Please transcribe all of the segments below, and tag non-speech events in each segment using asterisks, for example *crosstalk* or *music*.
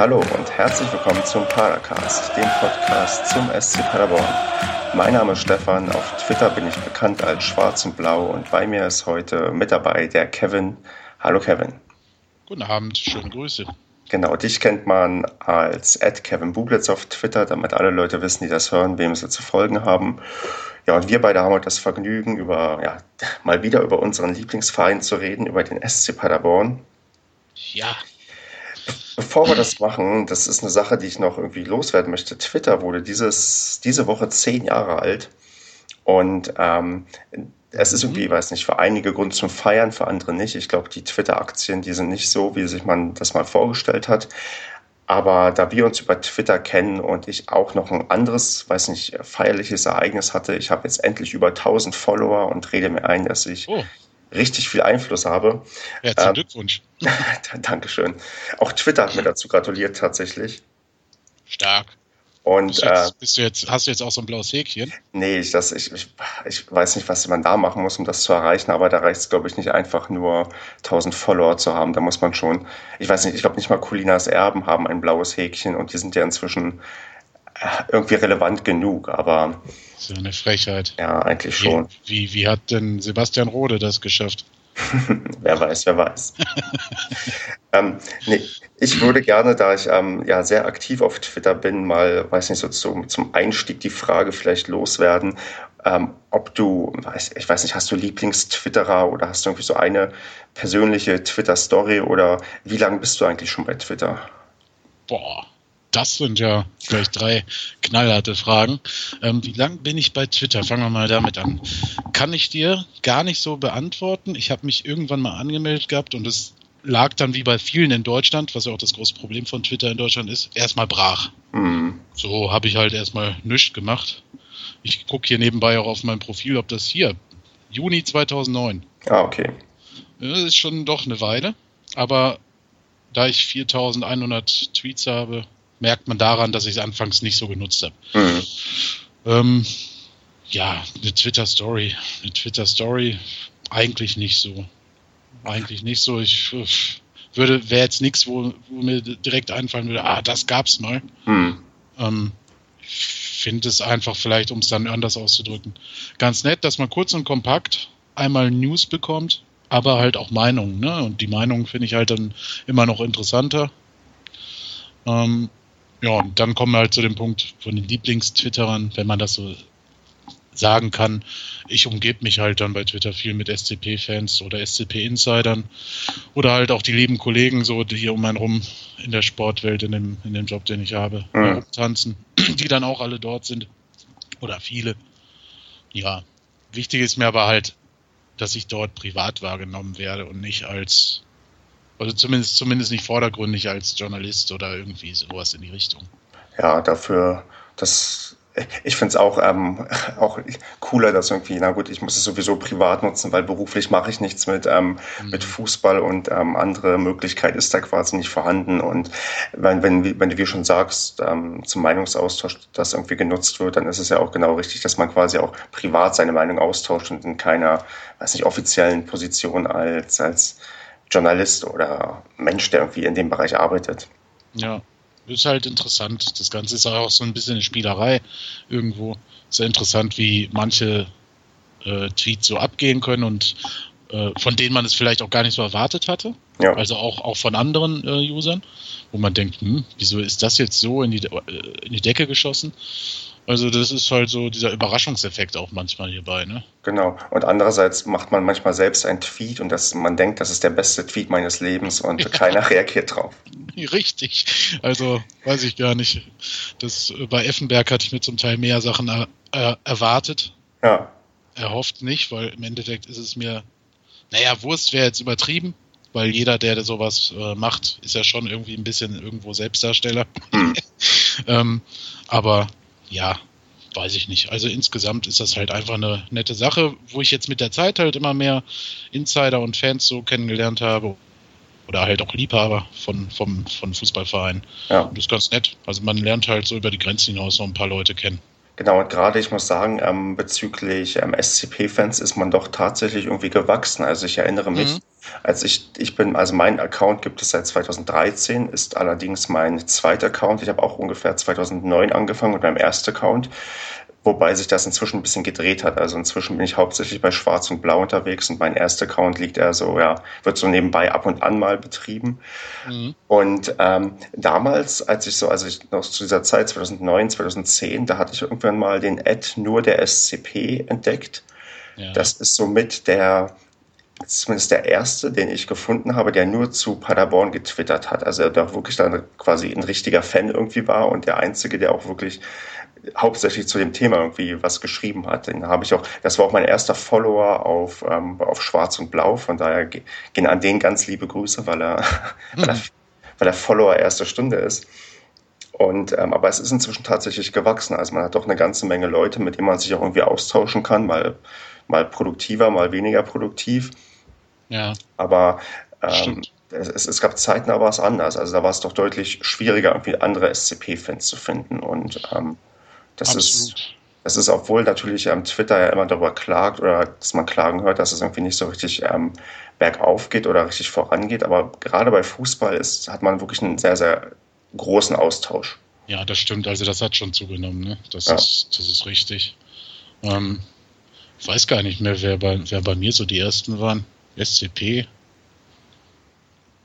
Hallo und herzlich willkommen zum Padercast, dem Podcast zum SC Paderborn. Mein Name ist Stefan, auf Twitter bin ich bekannt als Schwarz und Blau und bei mir ist heute mit dabei der Kevin. Hallo Kevin. Guten Abend, schöne Grüße. Genau, dich kennt man als Kevin Bublitz auf Twitter, damit alle Leute wissen, die das hören, wem sie zu folgen haben. Ja, und wir beide haben heute das Vergnügen, über, ja, mal wieder über unseren Lieblingsverein zu reden, über den SC Paderborn. Ja. Bevor wir das machen, das ist eine Sache, die ich noch irgendwie loswerden möchte. Twitter wurde dieses, diese Woche zehn Jahre alt. Und ähm, es ist irgendwie, weiß nicht, für einige Grund zum Feiern, für andere nicht. Ich glaube, die Twitter-Aktien, die sind nicht so, wie sich man das mal vorgestellt hat. Aber da wir uns über Twitter kennen und ich auch noch ein anderes, weiß nicht, feierliches Ereignis hatte, ich habe jetzt endlich über 1000 Follower und rede mir ein, dass ich oh. Richtig viel Einfluss habe. Herzlichen ähm, Glückwunsch. *laughs* Dankeschön. Auch Twitter hat mir dazu gratuliert tatsächlich. Stark. Und, bist du jetzt, äh, bist du jetzt, hast du jetzt auch so ein blaues Häkchen? Nee, ich, das, ich, ich, ich weiß nicht, was man da machen muss, um das zu erreichen, aber da reicht es, glaube ich, nicht einfach nur 1000 Follower zu haben. Da muss man schon, ich weiß nicht, ich glaube nicht mal Colinas Erben haben ein blaues Häkchen und die sind ja inzwischen irgendwie relevant genug, aber. Das ist ja eine Frechheit. Ja, eigentlich schon. Wie, wie, wie hat denn Sebastian Rode das geschafft? *laughs* wer weiß, wer weiß. *laughs* ähm, nee, ich würde gerne, da ich ähm, ja sehr aktiv auf Twitter bin, mal, weiß nicht, so zum, zum Einstieg die Frage vielleicht loswerden, ähm, ob du, ich weiß nicht, hast du Lieblingstwitterer oder hast du irgendwie so eine persönliche Twitter-Story oder wie lange bist du eigentlich schon bei Twitter? Boah, das sind ja gleich drei knallharte Fragen. Ähm, wie lange bin ich bei Twitter? Fangen wir mal damit an. Kann ich dir gar nicht so beantworten. Ich habe mich irgendwann mal angemeldet gehabt und es lag dann wie bei vielen in Deutschland, was ja auch das große Problem von Twitter in Deutschland ist, erstmal brach. Mhm. So habe ich halt erstmal nichts gemacht. Ich gucke hier nebenbei auch auf mein Profil, ob das hier, Juni 2009. Ah, okay. Das ist schon doch eine Weile. Aber da ich 4100 Tweets habe, merkt man daran, dass ich es anfangs nicht so genutzt habe. Mhm. Ähm, ja, eine Twitter-Story. Eine Twitter-Story eigentlich nicht so. Eigentlich nicht so. Ich würde, wäre jetzt nichts, wo, wo, mir direkt einfallen würde, ah, das gab's mal. Mhm. Ähm, ich finde es einfach vielleicht, um es dann anders auszudrücken, ganz nett, dass man kurz und kompakt einmal News bekommt, aber halt auch Meinungen. Ne? Und die Meinungen finde ich halt dann immer noch interessanter. Ähm, ja, und dann kommen wir halt zu dem Punkt von den Lieblingstwitterern, wenn man das so sagen kann. Ich umgebe mich halt dann bei Twitter viel mit SCP-Fans oder SCP-Insidern oder halt auch die lieben Kollegen, so die hier um einen rum in der Sportwelt, in dem, in dem Job, den ich habe, mhm. tanzen, *clears throat* die dann auch alle dort sind. Oder viele. Ja, wichtig ist mir aber halt, dass ich dort privat wahrgenommen werde und nicht als also zumindest, zumindest nicht vordergründig als Journalist oder irgendwie sowas in die Richtung. Ja, dafür, das, ich finde es auch, ähm, auch cooler, dass irgendwie, na gut, ich muss es sowieso privat nutzen, weil beruflich mache ich nichts mit, ähm, mhm. mit Fußball und ähm, andere Möglichkeit ist da quasi nicht vorhanden. Und wenn, wenn, wenn du wie schon sagst, ähm, zum Meinungsaustausch das irgendwie genutzt wird, dann ist es ja auch genau richtig, dass man quasi auch privat seine Meinung austauscht und in keiner, weiß nicht, offiziellen Position als, als Journalist oder Mensch, der irgendwie in dem Bereich arbeitet. Ja, ist halt interessant. Das Ganze ist auch so ein bisschen eine Spielerei irgendwo. Sehr interessant, wie manche äh, Tweets so abgehen können und äh, von denen man es vielleicht auch gar nicht so erwartet hatte. Ja. Also auch, auch von anderen äh, Usern, wo man denkt, hm, wieso ist das jetzt so in die, äh, in die Decke geschossen? Also das ist halt so dieser Überraschungseffekt auch manchmal hierbei, ne? Genau. Und andererseits macht man manchmal selbst einen Tweet und das, man denkt, das ist der beste Tweet meines Lebens und ja. keiner reagiert drauf. *laughs* Richtig. Also weiß ich gar nicht. Das, bei Effenberg hatte ich mir zum Teil mehr Sachen er, er, erwartet. Ja. Erhofft nicht, weil im Endeffekt ist es mir, naja, Wurst wäre jetzt übertrieben, weil jeder, der sowas äh, macht, ist ja schon irgendwie ein bisschen irgendwo Selbstdarsteller. Hm. *laughs* ähm, aber ja, weiß ich nicht. Also insgesamt ist das halt einfach eine nette Sache, wo ich jetzt mit der Zeit halt immer mehr Insider und Fans so kennengelernt habe. Oder halt auch Liebhaber von, vom, von Fußballvereinen. Ja. Und das ist ganz nett. Also man lernt halt so über die Grenzen hinaus noch ein paar Leute kennen. Genau, und gerade ich muss sagen, ähm, bezüglich ähm, SCP-Fans ist man doch tatsächlich irgendwie gewachsen. Also ich erinnere mich, mhm. Als ich, ich bin, also mein Account gibt es seit 2013, ist allerdings mein zweiter Account. Ich habe auch ungefähr 2009 angefangen mit meinem ersten Account. Wobei sich das inzwischen ein bisschen gedreht hat. Also inzwischen bin ich hauptsächlich bei Schwarz und Blau unterwegs und mein erster Account liegt eher so, ja, wird so nebenbei ab und an mal betrieben. Mhm. Und ähm, damals, als ich so, also ich noch zu dieser Zeit, 2009, 2010, da hatte ich irgendwann mal den Ad nur der SCP entdeckt. Ja. Das ist somit der, zumindest der erste, den ich gefunden habe, der nur zu Paderborn getwittert hat. Also der wirklich dann quasi ein richtiger Fan irgendwie war und der einzige, der auch wirklich hauptsächlich zu dem Thema irgendwie was geschrieben hat. Den habe ich auch, das war auch mein erster Follower auf, ähm, auf Schwarz und Blau, von daher gehen an den ganz liebe Grüße, weil er, mhm. *laughs* weil, er weil er Follower erster Stunde ist. Und, ähm, aber es ist inzwischen tatsächlich gewachsen. Also man hat doch eine ganze Menge Leute, mit denen man sich auch irgendwie austauschen kann, mal, mal produktiver, mal weniger produktiv. Ja. Aber ähm, es, es, gab Zeiten, da war es anders. Also da war es doch deutlich schwieriger, irgendwie andere SCP-Fans zu finden. Und ähm, das Absolut. ist, das ist, obwohl natürlich ähm, Twitter ja immer darüber klagt oder dass man Klagen hört, dass es irgendwie nicht so richtig ähm, bergauf geht oder richtig vorangeht. Aber gerade bei Fußball ist, hat man wirklich einen sehr, sehr großen Austausch. Ja, das stimmt. Also das hat schon zugenommen. Ne? Das, ja. ist, das ist richtig. Ähm, ich weiß gar nicht mehr, wer bei, wer bei mir so die ersten waren. SCP.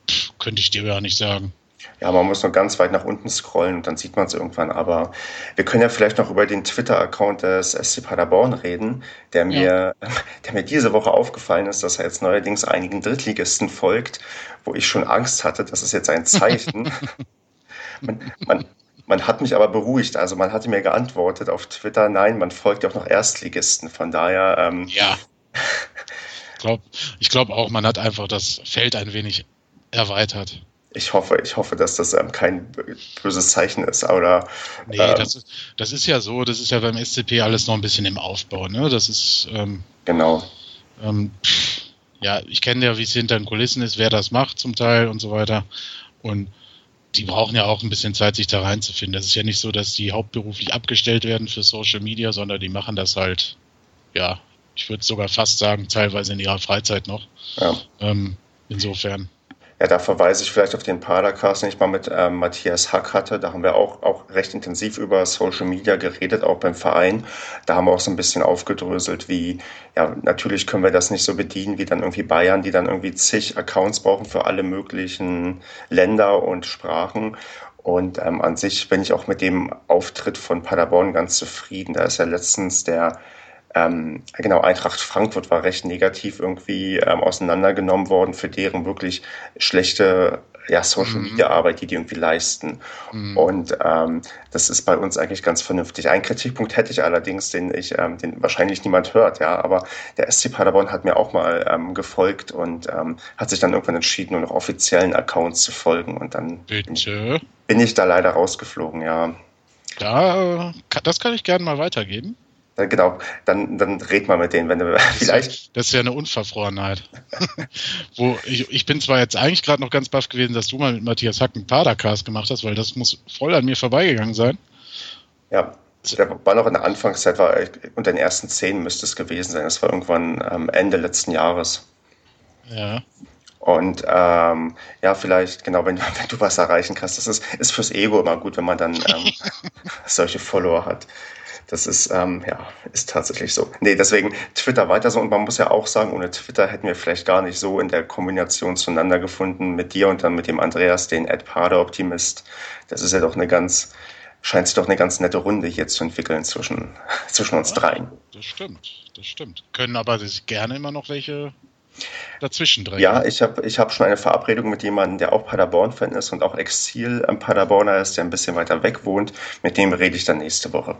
Pff, könnte ich dir gar nicht sagen. Ja, man muss nur ganz weit nach unten scrollen und dann sieht man es irgendwann. Aber wir können ja vielleicht noch über den Twitter-Account des SC Paderborn reden, der mir, ja. *laughs* der mir diese Woche aufgefallen ist, dass er jetzt neuerdings einigen Drittligisten folgt, wo ich schon Angst hatte, das ist jetzt ein *laughs* Zeichen. man, man, man hat mich aber beruhigt. Also man hatte mir geantwortet auf Twitter, nein, man folgt ja auch noch Erstligisten. Von daher. Ähm, ja. *laughs* ich glaube ich glaub auch, man hat einfach das Feld ein wenig erweitert ich hoffe, ich hoffe, dass das ähm, kein böses Zeichen ist. Oder, nee, ähm, das, ist, das ist ja so, das ist ja beim SCP alles noch ein bisschen im Aufbau. Ne? Das ist. Ähm, genau. Ähm, ja, ich kenne ja, wie es hinter den Kulissen ist, wer das macht zum Teil und so weiter. Und die brauchen ja auch ein bisschen Zeit, sich da reinzufinden. Das ist ja nicht so, dass die hauptberuflich abgestellt werden für Social Media, sondern die machen das halt, ja, ich würde sogar fast sagen, teilweise in ihrer Freizeit noch. Ja. Ähm, insofern. Ja, da verweise ich vielleicht auf den Padercast, den ich mal mit ähm, Matthias Hack hatte. Da haben wir auch, auch recht intensiv über Social Media geredet, auch beim Verein. Da haben wir auch so ein bisschen aufgedröselt, wie, ja, natürlich können wir das nicht so bedienen wie dann irgendwie Bayern, die dann irgendwie zig Accounts brauchen für alle möglichen Länder und Sprachen. Und ähm, an sich bin ich auch mit dem Auftritt von Paderborn ganz zufrieden. Da ist ja letztens der ähm, genau, Eintracht Frankfurt war recht negativ irgendwie ähm, auseinandergenommen worden für deren wirklich schlechte ja, Social Media Arbeit, die die irgendwie leisten. Mhm. Und ähm, das ist bei uns eigentlich ganz vernünftig. Ein Kritikpunkt hätte ich allerdings, den ich, ähm, den wahrscheinlich niemand hört, ja, aber der SC Paderborn hat mir auch mal ähm, gefolgt und ähm, hat sich dann irgendwann entschieden, nur noch offiziellen Accounts zu folgen. Und dann Bitte? bin ich da leider rausgeflogen, ja. Ja, das kann ich gerne mal weitergeben. Äh, genau, dann, dann red mal mit denen, wenn du das vielleicht. Ist ja, das ist ja eine Unverfrorenheit. *laughs* Wo ich, ich bin zwar jetzt eigentlich gerade noch ganz baff gewesen, dass du mal mit Matthias Hack einen Padercast gemacht hast, weil das muss voll an mir vorbeigegangen sein. Ja, der war noch in der Anfangszeit, war unter den ersten zehn müsste es gewesen sein. Das war irgendwann am Ende letzten Jahres. Ja. Und ähm, ja, vielleicht, genau, wenn, *laughs* wenn du was erreichen kannst, das ist, ist fürs Ego immer gut, wenn man dann ähm, *laughs* solche Follower hat. Das ist, ähm, ja, ist tatsächlich so. Nee, deswegen Twitter weiter so. Und man muss ja auch sagen, ohne Twitter hätten wir vielleicht gar nicht so in der Kombination zueinander gefunden mit dir und dann mit dem Andreas, den Ed Pader Optimist. Das ist ja doch eine ganz, scheint sich doch eine ganz nette Runde hier zu entwickeln zwischen, *laughs* zwischen uns ja, dreien. Das stimmt, das stimmt. Können aber sich gerne immer noch welche dazwischen drängen. Ja, ich habe ich hab schon eine Verabredung mit jemandem, der auch Paderborn-Fan ist und auch Exil am Paderborner ist, der ein bisschen weiter weg wohnt. Mit dem rede ich dann nächste Woche.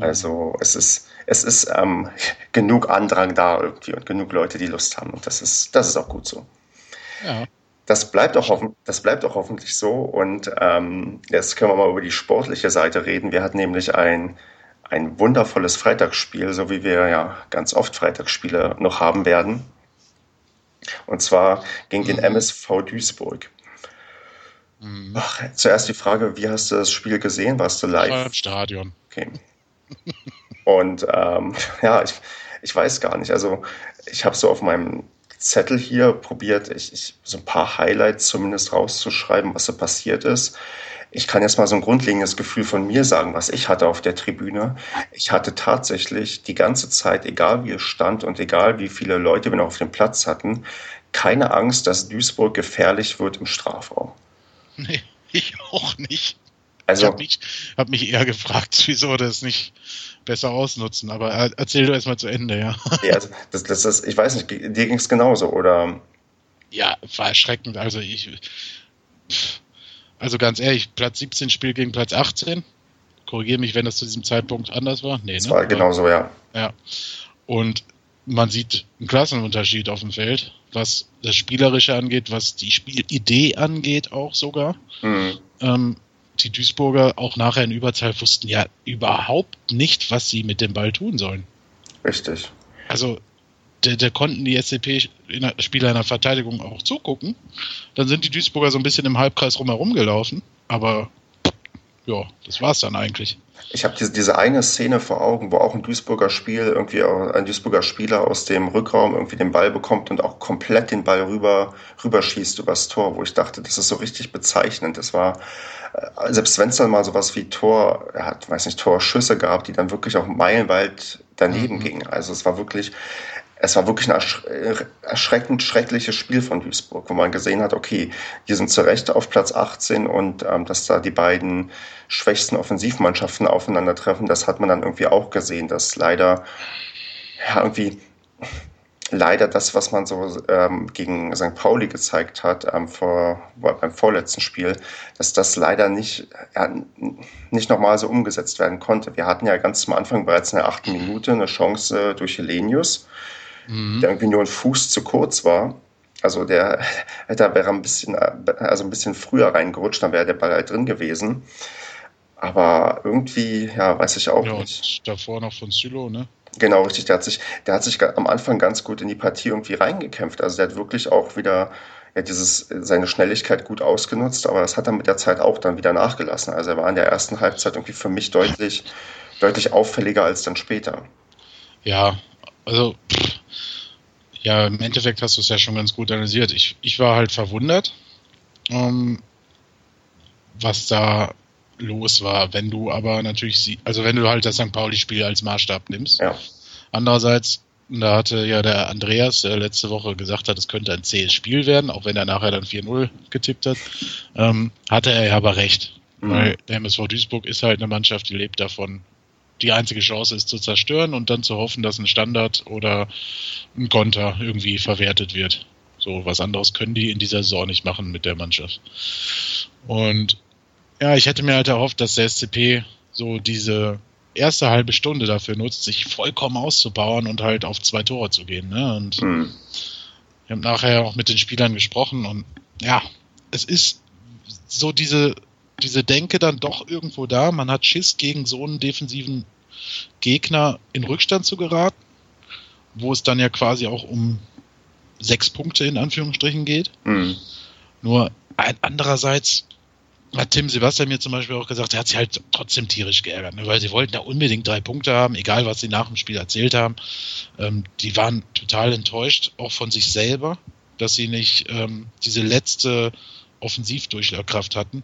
Also es ist, es ist ähm, *laughs* genug Andrang da irgendwie und genug Leute, die Lust haben. Und das ist, das ist auch gut so. Ja. Das bleibt auch, hoffen, das bleibt auch hoffentlich so. Und ähm, jetzt können wir mal über die sportliche Seite reden. Wir hatten nämlich ein, ein wundervolles Freitagsspiel, so wie wir ja ganz oft Freitagsspiele noch haben werden. Und zwar gegen den MSV mhm. Duisburg. Mhm. Ach, zuerst die Frage, wie hast du das Spiel gesehen? Warst du live? Im Stadion. Okay. Und ähm, *laughs* ja, ich, ich weiß gar nicht. Also ich habe so auf meinem Zettel hier probiert, ich, ich, so ein paar Highlights zumindest rauszuschreiben, was so passiert ist. Ich kann jetzt mal so ein grundlegendes Gefühl von mir sagen, was ich hatte auf der Tribüne. Ich hatte tatsächlich die ganze Zeit, egal wie es stand und egal wie viele Leute wir noch auf dem Platz hatten, keine Angst, dass Duisburg gefährlich wird im Strafraum. Nee, *laughs* ich auch nicht. Also, ich habe mich, hab mich eher *laughs* gefragt, wieso das nicht besser ausnutzen. Aber erzähl du erstmal zu Ende, ja. Ja, also das, das ist, ich weiß nicht, dir ging es genauso, oder? Ja, war erschreckend. Also ich, also ganz ehrlich, Platz 17 spielt gegen Platz 18. Korrigiere mich, wenn das zu diesem Zeitpunkt anders war. Nee, das ne? war genauso, ja. Ja. Und man sieht einen Klassenunterschied auf dem Feld, was das Spielerische angeht, was die Spielidee angeht auch sogar. Mhm. Ähm, die Duisburger auch nachher in Überzahl wussten ja überhaupt nicht, was sie mit dem Ball tun sollen. Richtig. Also, da, da konnten die SCP-Spieler in der Verteidigung auch zugucken. Dann sind die Duisburger so ein bisschen im Halbkreis rumherum gelaufen, aber ja, das war's dann eigentlich. Ich habe diese, diese eine Szene vor Augen, wo auch ein Duisburger Spiel irgendwie ein Duisburger Spieler aus dem Rückraum irgendwie den Ball bekommt und auch komplett den Ball rüber rüberschießt übers Tor, wo ich dachte, das ist so richtig bezeichnend. Das war äh, selbst wenn es dann mal sowas wie Tor, er hat, weiß nicht, Torschüsse gab, die dann wirklich auch meilenweit daneben mhm. gingen. Also es war wirklich, es war wirklich ein erschreckend schreckliches Spiel von Duisburg, wo man gesehen hat, okay, die sind zu Recht auf Platz 18 und ähm, dass da die beiden schwächsten Offensivmannschaften aufeinandertreffen, das hat man dann irgendwie auch gesehen, dass leider ja, irgendwie leider das, was man so ähm, gegen St. Pauli gezeigt hat ähm, vor, beim vorletzten Spiel, dass das leider nicht, ja, nicht nochmal so umgesetzt werden konnte. Wir hatten ja ganz am Anfang bereits in der achten Minute eine Chance durch Helenius, mhm. der irgendwie nur ein Fuß zu kurz war. Also der, *laughs* da wäre ein bisschen, also ein bisschen früher reingerutscht, dann wäre der Ball halt drin gewesen. Aber irgendwie, ja, weiß ich auch ja, nicht. Davor noch von Sylo, ne? Genau, richtig. Der hat sich, der hat sich am Anfang ganz gut in die Partie irgendwie reingekämpft. Also der hat wirklich auch wieder ja, dieses, seine Schnelligkeit gut ausgenutzt, aber das hat er mit der Zeit auch dann wieder nachgelassen. Also er war in der ersten Halbzeit irgendwie für mich deutlich, deutlich auffälliger als dann später. Ja, also pff, ja, im Endeffekt hast du es ja schon ganz gut analysiert. Ich, ich war halt verwundert, ähm, was da los war. Wenn du aber natürlich, also wenn du halt das St. Pauli-Spiel als Maßstab nimmst. Ja. Andererseits, da hatte ja der Andreas der letzte Woche gesagt hat, es könnte ein zähes Spiel werden, auch wenn er nachher dann 4-0 getippt hat, ähm, hatte er ja aber recht. Mhm. Weil der MSV Duisburg ist halt eine Mannschaft, die lebt davon, die einzige Chance ist zu zerstören und dann zu hoffen, dass ein Standard oder ein Konter irgendwie verwertet wird. So was anderes können die in dieser Saison nicht machen mit der Mannschaft. Und ja, ich hätte mir halt erhofft, dass der SCP so diese erste halbe Stunde dafür nutzt, sich vollkommen auszubauen und halt auf zwei Tore zu gehen. Ne? Und mhm. wir haben nachher auch mit den Spielern gesprochen und ja, es ist so diese, diese Denke dann doch irgendwo da. Man hat Schiss gegen so einen defensiven Gegner in Rückstand zu geraten, wo es dann ja quasi auch um sechs Punkte in Anführungsstrichen geht. Mhm. Nur andererseits hat Tim Sebastian mir zum Beispiel auch gesagt, er hat sich halt trotzdem tierisch geärgert, ne, weil sie wollten da unbedingt drei Punkte haben, egal was sie nach dem Spiel erzählt haben. Ähm, die waren total enttäuscht, auch von sich selber, dass sie nicht ähm, diese letzte Offensivdurchschlagkraft hatten.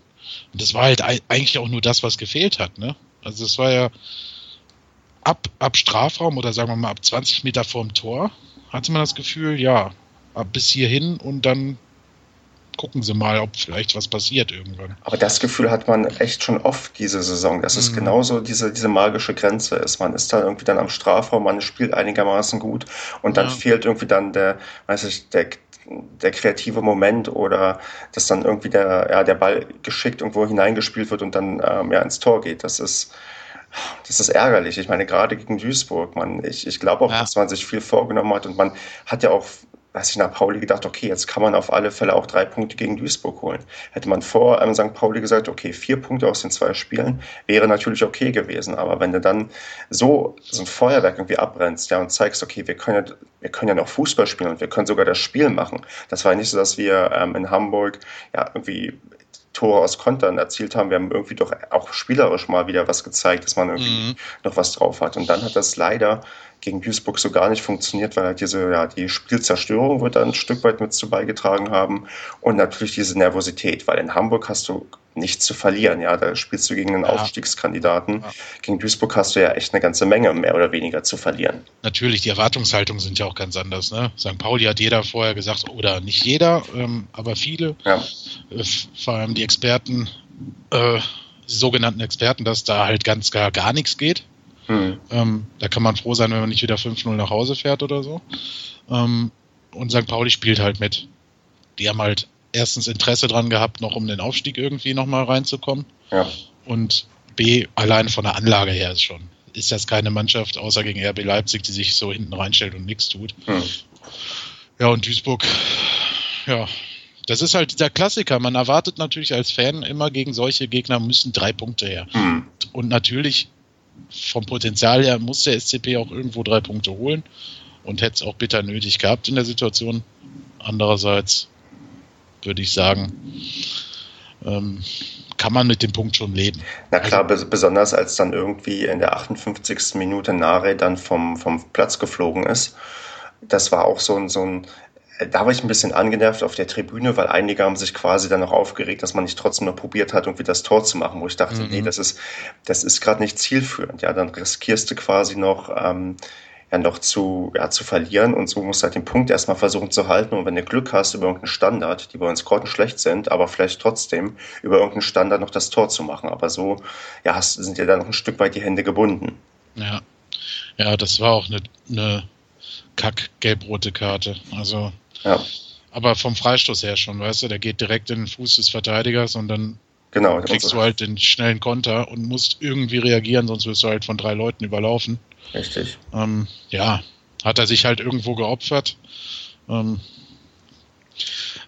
Und das war halt eigentlich auch nur das, was gefehlt hat. Ne? Also es war ja ab, ab Strafraum oder sagen wir mal ab 20 Meter vorm Tor, hatte man das Gefühl, ja, ab bis hierhin und dann gucken Sie mal, ob vielleicht was passiert irgendwann. Aber das Gefühl hat man echt schon oft diese Saison, dass es mhm. genauso diese, diese magische Grenze ist. Man ist da irgendwie dann am Strafraum, man spielt einigermaßen gut und dann ja. fehlt irgendwie dann der, weiß ich, der, der kreative Moment oder dass dann irgendwie der, ja, der Ball geschickt irgendwo hineingespielt wird und dann ähm, ja, ins Tor geht. Das ist, das ist ärgerlich. Ich meine, gerade gegen Duisburg, man, ich, ich glaube auch, ja. dass man sich viel vorgenommen hat und man hat ja auch weiß ich, nach Pauli gedacht, okay, jetzt kann man auf alle Fälle auch drei Punkte gegen Duisburg holen. Hätte man vor ähm, St. Pauli gesagt, okay, vier Punkte aus den zwei Spielen, wäre natürlich okay gewesen. Aber wenn du dann so, so ein Feuerwerk irgendwie abbrennst, ja, und zeigst, okay, wir können ja, wir können ja noch Fußball spielen und wir können sogar das Spiel machen. Das war nicht so, dass wir ähm, in Hamburg ja irgendwie Tore aus Kontern erzielt haben. Wir haben irgendwie doch auch spielerisch mal wieder was gezeigt, dass man irgendwie mhm. noch was drauf hat. Und dann hat das leider gegen Duisburg so gar nicht funktioniert, weil halt diese, ja, die Spielzerstörung wird da ein Stück weit mit zu beigetragen haben und natürlich diese Nervosität, weil in Hamburg hast du nichts zu verlieren, ja, da spielst du gegen einen ja. Aufstiegskandidaten. Ja. Gegen Duisburg hast du ja echt eine ganze Menge mehr oder weniger zu verlieren. Natürlich, die Erwartungshaltungen sind ja auch ganz anders, ne? St. Pauli hat jeder vorher gesagt, oder nicht jeder, ähm, aber viele, ja. äh, vor allem die Experten, äh, die sogenannten Experten, dass da halt ganz gar, gar nichts geht. Mhm. Ähm, da kann man froh sein, wenn man nicht wieder 5-0 nach Hause fährt oder so. Ähm, und St. Pauli spielt halt mit. Die haben halt erstens Interesse dran gehabt, noch um den Aufstieg irgendwie nochmal reinzukommen. Ja. Und B, allein von der Anlage her ist schon. Ist das keine Mannschaft, außer gegen RB Leipzig, die sich so hinten reinstellt und nichts tut. Mhm. Ja, und Duisburg, ja, das ist halt dieser Klassiker. Man erwartet natürlich als Fan immer gegen solche Gegner müssen drei Punkte her. Mhm. Und natürlich vom Potenzial her muss der SCP auch irgendwo drei Punkte holen und hätte es auch bitter nötig gehabt in der Situation. Andererseits würde ich sagen, ähm, kann man mit dem Punkt schon leben. Na klar, also, besonders als dann irgendwie in der 58. Minute Nare dann vom, vom Platz geflogen ist. Das war auch so ein, so ein da war ich ein bisschen angenervt auf der Tribüne, weil einige haben sich quasi dann noch aufgeregt, dass man nicht trotzdem noch probiert hat, irgendwie das Tor zu machen, wo ich dachte, mhm. nee, das ist, das ist gerade nicht zielführend. Ja, dann riskierst du quasi noch, ähm, ja, noch zu, ja, zu verlieren und so musst du halt den Punkt erstmal versuchen zu halten und wenn du Glück hast über irgendeinen Standard, die bei uns schlecht sind, aber vielleicht trotzdem über irgendeinen Standard noch das Tor zu machen. Aber so, ja, hast, sind dir da noch ein Stück weit die Hände gebunden. Ja. Ja, das war auch eine, eine kack-gelb-rote Karte. Also ja. Aber vom Freistoß her schon, weißt du, der geht direkt in den Fuß des Verteidigers und dann genau, kriegst du halt den schnellen Konter und musst irgendwie reagieren, sonst wirst du halt von drei Leuten überlaufen. Richtig. Ähm, ja, hat er sich halt irgendwo geopfert. Ähm,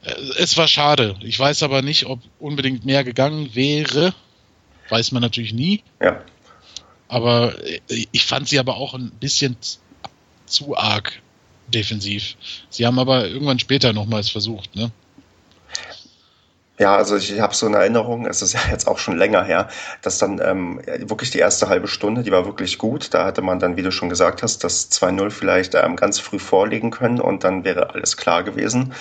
äh, es war schade. Ich weiß aber nicht, ob unbedingt mehr gegangen wäre. Weiß man natürlich nie. Ja. Aber äh, ich fand sie aber auch ein bisschen zu arg defensiv. Sie haben aber irgendwann später nochmals versucht, ne? Ja, also ich, ich habe so eine Erinnerung, es ist ja jetzt auch schon länger her, dass dann ähm, wirklich die erste halbe Stunde, die war wirklich gut. Da hatte man dann, wie du schon gesagt hast, das 2-0 vielleicht ähm, ganz früh vorlegen können und dann wäre alles klar gewesen.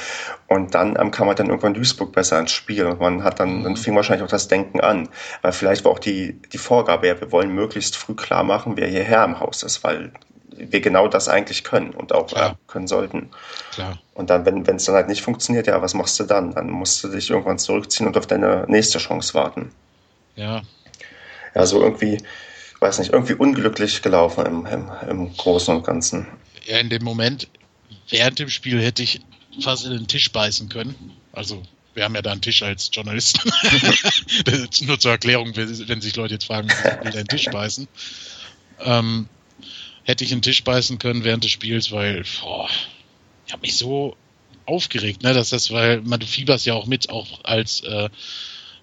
Und dann ähm, kam halt dann irgendwann Duisburg besser ins Spiel und man hat dann, dann fing wahrscheinlich auch das Denken an. Weil vielleicht war auch die, die Vorgabe, ja, wir wollen möglichst früh klar machen, wer hierher im Haus ist, weil wir genau das eigentlich können und auch äh, können sollten. Klar. Und dann, wenn es dann halt nicht funktioniert, ja, was machst du dann? Dann musst du dich irgendwann zurückziehen und auf deine nächste Chance warten. Ja. Ja, so irgendwie, weiß nicht, irgendwie unglücklich gelaufen im, im, im Großen und Ganzen. Ja, in dem Moment, während dem Spiel hätte ich fast in den Tisch beißen können. Also wir haben ja da einen Tisch als Journalisten. *laughs* nur zur Erklärung, wenn sich Leute jetzt fragen, will der einen Tisch beißen. Ähm, hätte ich einen Tisch beißen können während des Spiels, weil boah, ich habe mich so aufgeregt, ne, dass das, weil man du fieberst ja auch mit, auch als äh,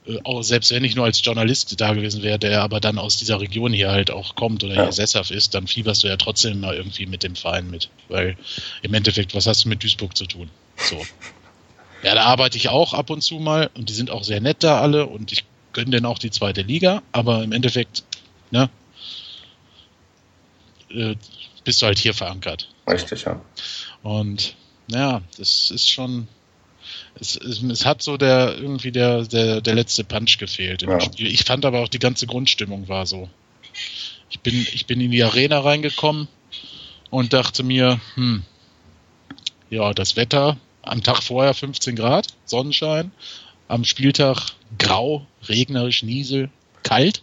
äh, auch selbst wenn ich nur als Journalist da gewesen wäre, der aber dann aus dieser Region hier halt auch kommt oder ja. hier sesshaft ist, dann fieberst du ja trotzdem mal irgendwie mit dem Verein mit. Weil im Endeffekt, was hast du mit Duisburg zu tun? So. *laughs* Ja, da arbeite ich auch ab und zu mal und die sind auch sehr nett da alle und ich gönne denen auch die zweite Liga, aber im Endeffekt, ne, äh, bist du halt hier verankert. Richtig, ja. Und ja, das ist schon. Es, es, es, hat so der irgendwie der, der, der letzte Punch gefehlt ja. Ich fand aber auch die ganze Grundstimmung war so. Ich bin, ich bin in die Arena reingekommen und dachte mir, hm, ja, das Wetter am Tag vorher 15 Grad, Sonnenschein, am Spieltag grau, regnerisch, Niesel, kalt.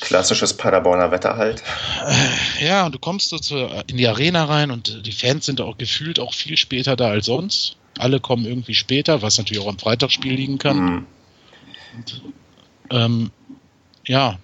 Klassisches Paderborner Wetter halt. Äh, ja, und du kommst so zu, in die Arena rein und die Fans sind auch gefühlt auch viel später da als sonst. Alle kommen irgendwie später, was natürlich auch am Freitagsspiel liegen kann. Mhm. Und, ähm, ja.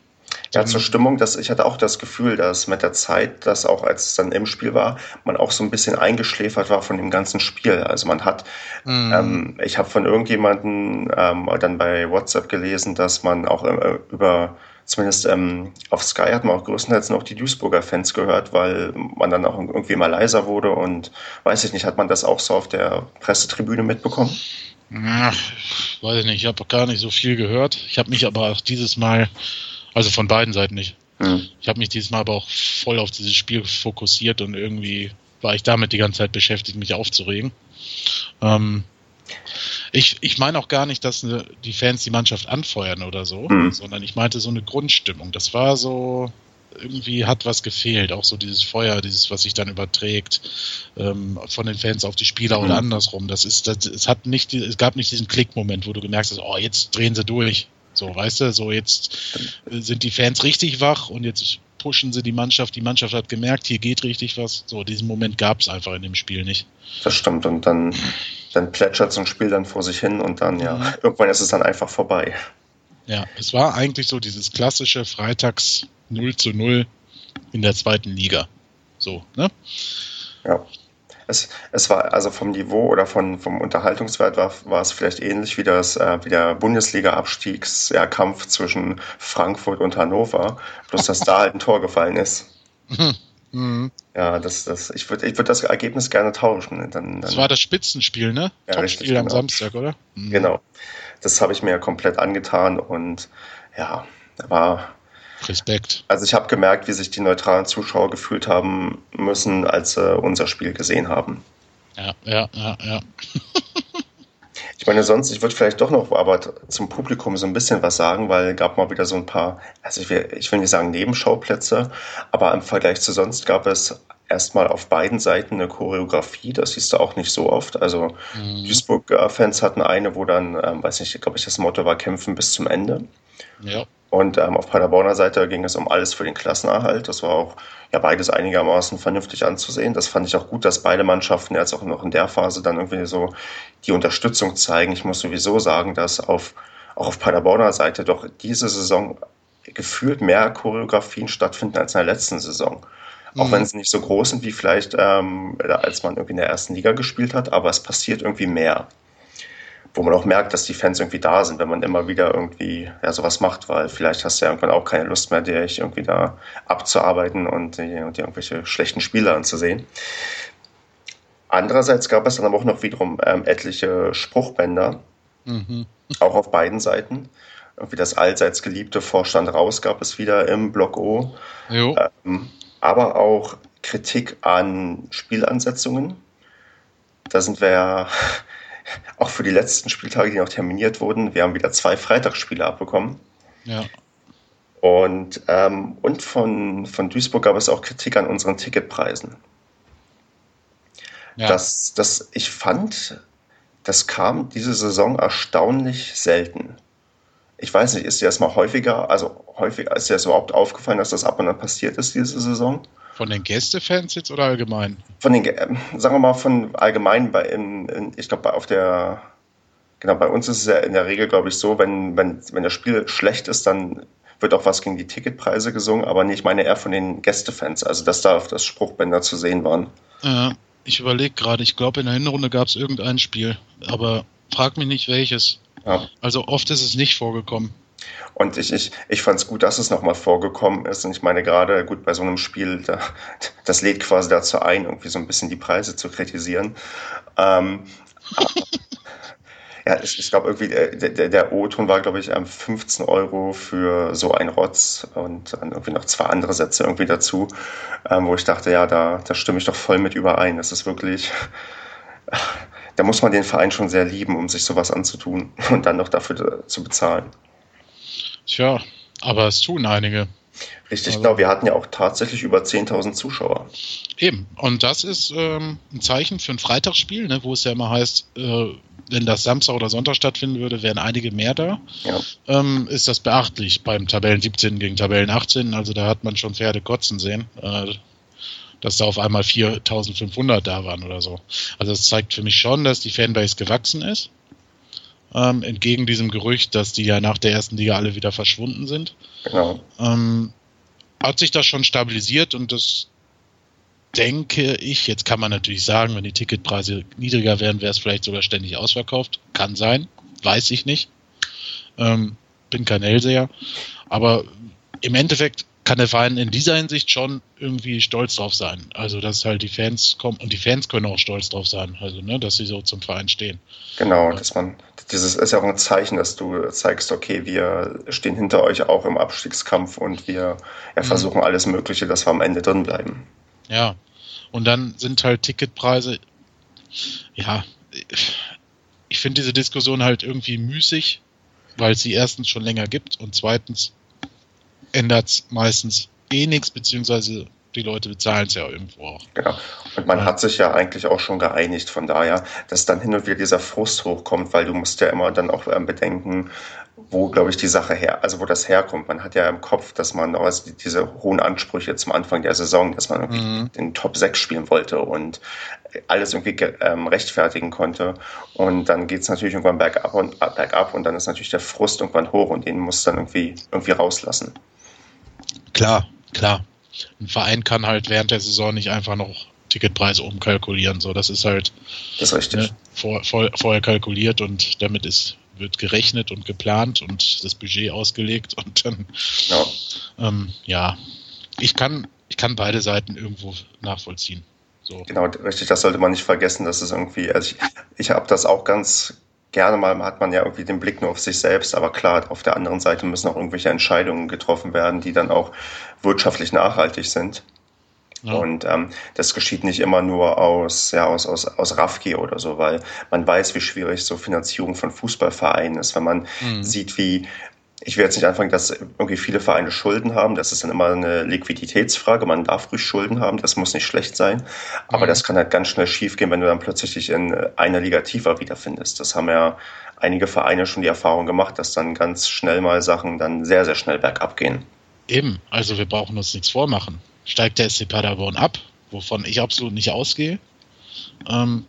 Ja, zur Stimmung, dass ich hatte auch das Gefühl, dass mit der Zeit, dass auch als es dann im Spiel war, man auch so ein bisschen eingeschläfert war von dem ganzen Spiel. Also man hat, mhm. ähm, ich habe von irgendjemanden ähm, dann bei WhatsApp gelesen, dass man auch äh, über zumindest ähm, auf Sky hat man auch größtenteils noch die Duisburger Fans gehört, weil man dann auch irgendwie mal leiser wurde und weiß ich nicht, hat man das auch so auf der Pressetribüne mitbekommen? Ach, weiß ich nicht, ich habe gar nicht so viel gehört. Ich habe mich aber auch dieses Mal, also von beiden Seiten nicht, hm. ich habe mich dieses Mal aber auch voll auf dieses Spiel fokussiert und irgendwie war ich damit die ganze Zeit beschäftigt, mich aufzuregen. Ähm, ich, ich meine auch gar nicht, dass ne, die Fans die Mannschaft anfeuern oder so, mhm. sondern ich meinte so eine Grundstimmung. Das war so, irgendwie hat was gefehlt. Auch so dieses Feuer, dieses, was sich dann überträgt ähm, von den Fans auf die Spieler mhm. oder andersrum. Das ist, das, es hat nicht, es gab nicht diesen Klickmoment, wo du gemerkt hast, oh, jetzt drehen sie durch. So, weißt du, so jetzt sind die Fans richtig wach und jetzt pushen sie die Mannschaft. Die Mannschaft hat gemerkt, hier geht richtig was. So, diesen Moment gab es einfach in dem Spiel nicht. Das stimmt. Und dann, dann plätschert so ein Spiel dann vor sich hin und dann, ja, mhm. irgendwann ist es dann einfach vorbei. Ja, es war eigentlich so dieses klassische Freitags 0 zu 0 in der zweiten Liga. So, ne? Ja. Es, es war also vom Niveau oder von, vom Unterhaltungswert war, war es vielleicht ähnlich wie, das, äh, wie der Bundesliga-Abstiegskampf zwischen Frankfurt und Hannover, bloß dass da halt ein Tor gefallen ist. Mhm. Ja, das, das, ich würde ich würd das Ergebnis gerne tauschen. Dann, dann, das war das Spitzenspiel, ne? Ja, Topspiel richtig, am genau. Samstag, oder? Mhm. Genau. Das habe ich mir komplett angetan und ja, war Respekt. Also ich habe gemerkt, wie sich die neutralen Zuschauer gefühlt haben müssen, als sie unser Spiel gesehen haben. Ja, ja, ja, ja. *laughs* ich meine, sonst, ich würde vielleicht doch noch aber zum Publikum so ein bisschen was sagen, weil es gab mal wieder so ein paar, also ich will, ich will nicht sagen Nebenschauplätze, aber im Vergleich zu sonst gab es erstmal auf beiden Seiten eine Choreografie, das siehst du auch nicht so oft. Also mhm. Duisburg-Fans hatten eine, wo dann, ähm, weiß nicht, glaube ich, das Motto war kämpfen bis zum Ende. Ja. Und ähm, auf Paderborner Seite ging es um alles für den Klassenerhalt. Das war auch ja beides einigermaßen vernünftig anzusehen. Das fand ich auch gut, dass beide Mannschaften jetzt auch noch in der Phase dann irgendwie so die Unterstützung zeigen. Ich muss sowieso sagen, dass auf, auch auf Paderborner Seite doch diese Saison gefühlt mehr Choreografien stattfinden als in der letzten Saison. Auch mhm. wenn sie nicht so groß sind wie vielleicht, ähm, als man irgendwie in der ersten Liga gespielt hat, aber es passiert irgendwie mehr wo man auch merkt, dass die Fans irgendwie da sind, wenn man immer wieder irgendwie ja, sowas macht, weil vielleicht hast du ja irgendwann auch keine Lust mehr, dich irgendwie da abzuarbeiten und, und die irgendwelche schlechten Spiele anzusehen. Andererseits gab es dann aber auch noch wiederum ähm, etliche Spruchbänder, mhm. auch auf beiden Seiten. Irgendwie das allseits geliebte Vorstand raus gab es wieder im Block O. Ähm, aber auch Kritik an Spielansetzungen. Da sind wir ja auch für die letzten Spieltage, die noch terminiert wurden. Wir haben wieder zwei Freitagsspiele abbekommen. Ja. Und, ähm, und von, von Duisburg gab es auch Kritik an unseren Ticketpreisen. Ja. Das, das, ich fand, das kam diese Saison erstaunlich selten. Ich weiß nicht, ist dir das mal häufiger, also häufiger, ist dir das überhaupt aufgefallen, dass das ab und an passiert ist diese Saison? Von den Gästefans jetzt oder allgemein? Von den, äh, sagen wir mal, von allgemein bei, in, in, ich glaube, auf der, genau, bei uns ist es ja in der Regel, glaube ich, so, wenn, wenn, wenn das Spiel schlecht ist, dann wird auch was gegen die Ticketpreise gesungen, aber nicht, ich meine eher von den Gästefans, also dass da auf das Spruchbänder zu sehen waren. Ja, ich überlege gerade, ich glaube, in der Hinrunde gab es irgendein Spiel, aber frag mich nicht welches. Ja. Also oft ist es nicht vorgekommen. Und ich, ich, ich fand es gut, dass es nochmal vorgekommen ist. Und ich meine, gerade gut bei so einem Spiel, da, das lädt quasi dazu ein, irgendwie so ein bisschen die Preise zu kritisieren. Ähm, *laughs* ja, ich, ich glaube irgendwie, der, der, der O-Ton war, glaube ich, 15 Euro für so ein Rotz und dann irgendwie noch zwei andere Sätze irgendwie dazu, ähm, wo ich dachte, ja, da, da stimme ich doch voll mit überein. Das ist wirklich, da muss man den Verein schon sehr lieben, um sich sowas anzutun und dann noch dafür zu bezahlen. Tja, aber es tun einige. Richtig, also, genau. Wir hatten ja auch tatsächlich über 10.000 Zuschauer. Eben. Und das ist ähm, ein Zeichen für ein Freitagsspiel, ne, wo es ja immer heißt, äh, wenn das Samstag oder Sonntag stattfinden würde, wären einige mehr da. Ja. Ähm, ist das beachtlich beim Tabellen 17 gegen Tabellen 18. Also da hat man schon Pferde kotzen sehen. Äh, dass da auf einmal 4500 da waren oder so. Also das zeigt für mich schon, dass die Fanbase gewachsen ist ähm, entgegen diesem Gerücht, dass die ja nach der ersten Liga alle wieder verschwunden sind. Genau. Ähm, hat sich das schon stabilisiert und das denke ich, jetzt kann man natürlich sagen, wenn die Ticketpreise niedriger wären, wäre es vielleicht sogar ständig ausverkauft. Kann sein, weiß ich nicht. Ähm, bin kein Hellseher. Aber im Endeffekt kann der Verein in dieser Hinsicht schon irgendwie stolz drauf sein. Also, dass halt die Fans kommen und die Fans können auch stolz drauf sein, also, ne, dass sie so zum Verein stehen. Genau, dass man, dieses ist ja auch ein Zeichen, dass du zeigst, okay, wir stehen hinter euch auch im Abstiegskampf und wir ja, mhm. versuchen alles Mögliche, dass wir am Ende drin bleiben. Ja, und dann sind halt Ticketpreise, ja, ich finde diese Diskussion halt irgendwie müßig, weil es sie erstens schon länger gibt und zweitens ändert es meistens eh nichts, beziehungsweise die Leute bezahlen es ja irgendwo auch. Genau. Und man ja. hat sich ja eigentlich auch schon geeinigt, von daher, dass dann hin und wieder dieser Frust hochkommt, weil du musst ja immer dann auch ähm, bedenken, wo, glaube ich, die Sache her, also wo das herkommt. Man hat ja im Kopf, dass man also diese hohen Ansprüche zum Anfang der Saison, dass man irgendwie mhm. den Top 6 spielen wollte und alles irgendwie ähm, rechtfertigen konnte. Und dann geht es natürlich irgendwann bergab und, bergab und dann ist natürlich der Frust irgendwann hoch und den muss dann irgendwie, irgendwie rauslassen. Klar, klar. Ein Verein kann halt während der Saison nicht einfach noch Ticketpreise umkalkulieren. So, das ist halt das ist. Ne, vor, vor, vorher kalkuliert und damit ist wird gerechnet und geplant und das Budget ausgelegt und dann ja, ähm, ja. ich kann ich kann beide Seiten irgendwo nachvollziehen. So. Genau, richtig, das sollte man nicht vergessen, dass es irgendwie, also ich, ich habe das auch ganz gerne mal, hat man ja irgendwie den Blick nur auf sich selbst, aber klar, auf der anderen Seite müssen auch irgendwelche Entscheidungen getroffen werden, die dann auch wirtschaftlich nachhaltig sind. Ja. Und ähm, das geschieht nicht immer nur aus, ja, aus, aus, aus Raffgier oder so, weil man weiß, wie schwierig so Finanzierung von Fußballvereinen ist, wenn man mhm. sieht, wie ich will jetzt nicht anfangen, dass irgendwie viele Vereine Schulden haben. Das ist dann immer eine Liquiditätsfrage. Man darf ruhig Schulden haben. Das muss nicht schlecht sein. Aber mhm. das kann halt ganz schnell schiefgehen, wenn du dann plötzlich dich in einer Liga tiefer wiederfindest. Das haben ja einige Vereine schon die Erfahrung gemacht, dass dann ganz schnell mal Sachen dann sehr, sehr schnell bergab gehen. Eben. Also wir brauchen uns nichts vormachen steigt der SC Paderborn ab, wovon ich absolut nicht ausgehe, ähm,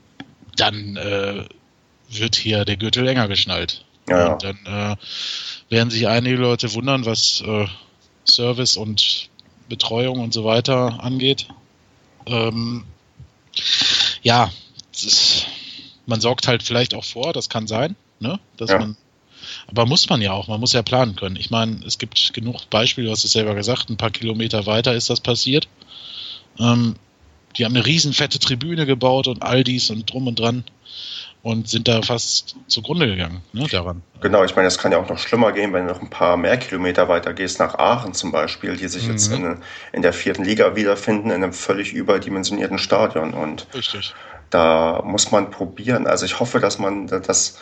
dann äh, wird hier der Gürtel länger geschnallt. Ja. Und dann äh, werden sich einige Leute wundern, was äh, Service und Betreuung und so weiter angeht. Ähm, ja, ist, man sorgt halt vielleicht auch vor, das kann sein, ne? dass ja. man aber muss man ja auch, man muss ja planen können. Ich meine, es gibt genug Beispiele, du hast es selber gesagt, ein paar Kilometer weiter ist das passiert. Ähm, die haben eine riesen fette Tribüne gebaut und all dies und drum und dran und sind da fast zugrunde gegangen ne, daran. Genau, ich meine, es kann ja auch noch schlimmer gehen, wenn du noch ein paar mehr Kilometer weiter gehst, nach Aachen zum Beispiel, die sich mhm. jetzt in, in, der vierten Liga wiederfinden, in einem völlig überdimensionierten Stadion. Und Richtig. da muss man probieren. Also ich hoffe, dass man das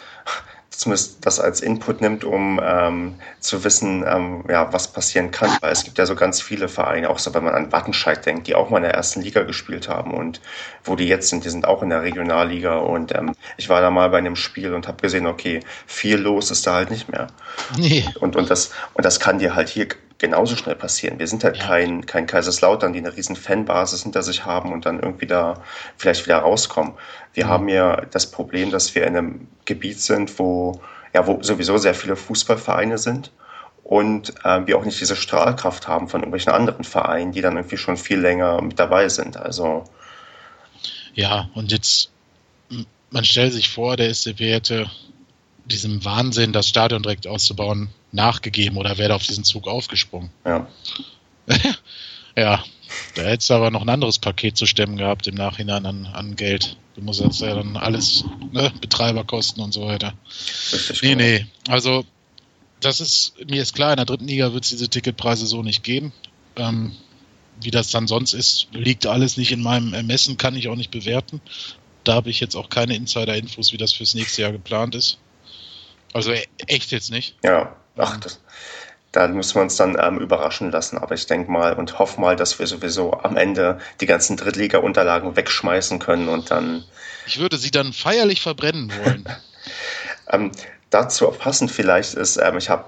zumindest das als Input nimmt, um ähm, zu wissen, ähm, ja, was passieren kann. Weil es gibt ja so ganz viele Vereine, auch so wenn man an Wattenscheid denkt, die auch mal in der ersten Liga gespielt haben und wo die jetzt sind, die sind auch in der Regionalliga. Und ähm, ich war da mal bei einem Spiel und habe gesehen, okay, viel los ist da halt nicht mehr. Nee. Und, und, das, und das kann dir halt hier genauso schnell passieren. Wir sind halt ja. kein, kein Kaiserslautern, die eine riesen Fanbasis hinter sich haben und dann irgendwie da vielleicht wieder rauskommen. Wir mhm. haben ja das Problem, dass wir in einem Gebiet sind, wo, ja, wo sowieso sehr viele Fußballvereine sind und äh, wir auch nicht diese Strahlkraft haben von irgendwelchen anderen Vereinen, die dann irgendwie schon viel länger mit dabei sind. Also ja, und jetzt man stellt sich vor, der SCP hätte diesem Wahnsinn, das Stadion direkt auszubauen, nachgegeben oder wäre auf diesen Zug aufgesprungen. Ja. *laughs* ja, da hättest du aber noch ein anderes Paket zu stemmen gehabt im Nachhinein an, an Geld. Du musst das ja dann alles, ne, Betreiberkosten und so weiter. Richtig nee, nee. Also, das ist, mir ist klar, in der dritten Liga wird es diese Ticketpreise so nicht geben. Ähm, wie das dann sonst ist, liegt alles nicht in meinem Ermessen, kann ich auch nicht bewerten. Da habe ich jetzt auch keine Insider-Infos, wie das fürs nächste Jahr geplant ist. Also e-, echt jetzt nicht. Ja, ach, das, da müssen wir uns dann ähm, überraschen lassen. Aber ich denke mal und hoffe mal, dass wir sowieso am Ende die ganzen Drittliga-Unterlagen wegschmeißen können und dann. Ich würde sie dann feierlich verbrennen wollen. *laughs* ähm, dazu passend vielleicht ist, ähm, ich habe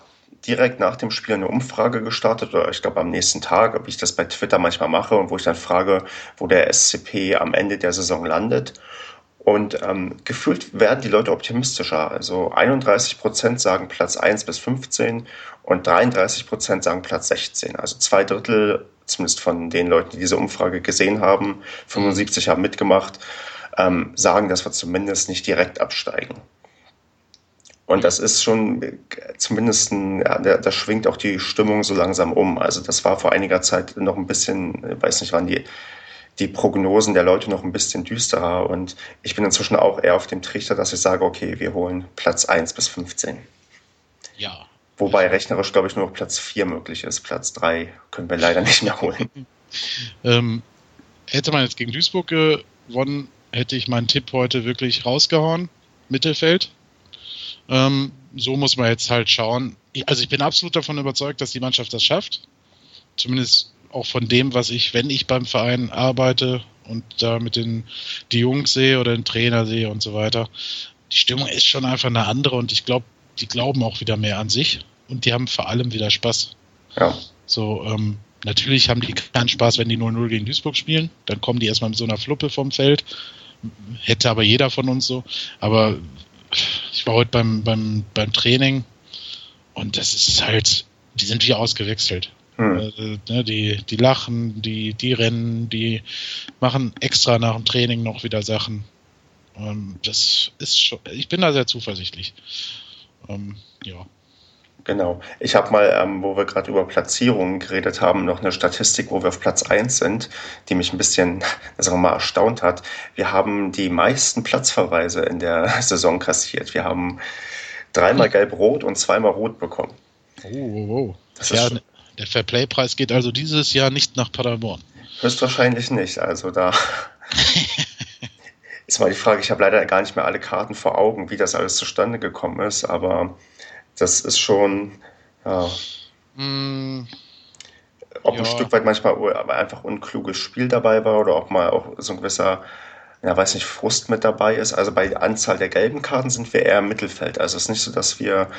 direkt nach dem Spiel eine Umfrage gestartet, oder ich glaube am nächsten Tag, wie ich das bei Twitter manchmal mache und wo ich dann frage, wo der SCP am Ende der Saison landet. Und ähm, gefühlt werden die Leute optimistischer. Also 31 Prozent sagen Platz 1 bis 15 und 33 Prozent sagen Platz 16. Also zwei Drittel, zumindest von den Leuten, die diese Umfrage gesehen haben, 75 haben mitgemacht, ähm, sagen, dass wir zumindest nicht direkt absteigen. Und das ist schon zumindest, ein, ja, da, da schwingt auch die Stimmung so langsam um. Also das war vor einiger Zeit noch ein bisschen, weiß nicht, wann die, die Prognosen der Leute noch ein bisschen düsterer. Und ich bin inzwischen auch eher auf dem Trichter, dass ich sage, okay, wir holen Platz 1 bis 15. Ja. Wobei rechnerisch, glaube ich, nur noch Platz 4 möglich ist. Platz 3 können wir leider nicht mehr holen. *laughs* ähm, hätte man jetzt gegen Duisburg gewonnen, hätte ich meinen Tipp heute wirklich rausgehauen. Mittelfeld. Ähm, so muss man jetzt halt schauen. Also ich bin absolut davon überzeugt, dass die Mannschaft das schafft. Zumindest auch von dem, was ich, wenn ich beim Verein arbeite und da mit den die Jungs sehe oder den Trainer sehe und so weiter. Die Stimmung ist schon einfach eine andere und ich glaube, die glauben auch wieder mehr an sich und die haben vor allem wieder Spaß. Ja. So, ähm, natürlich haben die keinen Spaß, wenn die 0-0 gegen Duisburg spielen. Dann kommen die erstmal mit so einer Fluppe vom Feld. Hätte aber jeder von uns so. Aber ich war heute beim, beim, beim Training und das ist halt, die sind wie ausgewechselt. Hm. Äh, die, die lachen, die, die rennen, die machen extra nach dem Training noch wieder Sachen. Ähm, das ist schon, ich bin da sehr zuversichtlich. Ähm, ja. Genau. Ich habe mal, ähm, wo wir gerade über Platzierungen geredet haben, noch eine Statistik, wo wir auf Platz 1 sind, die mich ein bisschen, *laughs* sagen wir mal, erstaunt hat. Wir haben die meisten Platzverweise in der *laughs* Saison kassiert. Wir haben dreimal gelb-rot und zweimal rot bekommen. Oh, oh, oh. Das ja, der Fairplay-Preis geht also dieses Jahr nicht nach Paderborn. Höchstwahrscheinlich nicht. Also da *laughs* ist mal die Frage, ich habe leider gar nicht mehr alle Karten vor Augen, wie das alles zustande gekommen ist, aber das ist schon, ja, mm, ob ja. ein Stück weit manchmal einfach unkluges Spiel dabei war oder ob mal auch so ein gewisser, ja, weiß nicht, Frust mit dabei ist. Also bei der Anzahl der gelben Karten sind wir eher im Mittelfeld. Also es ist nicht so, dass wir,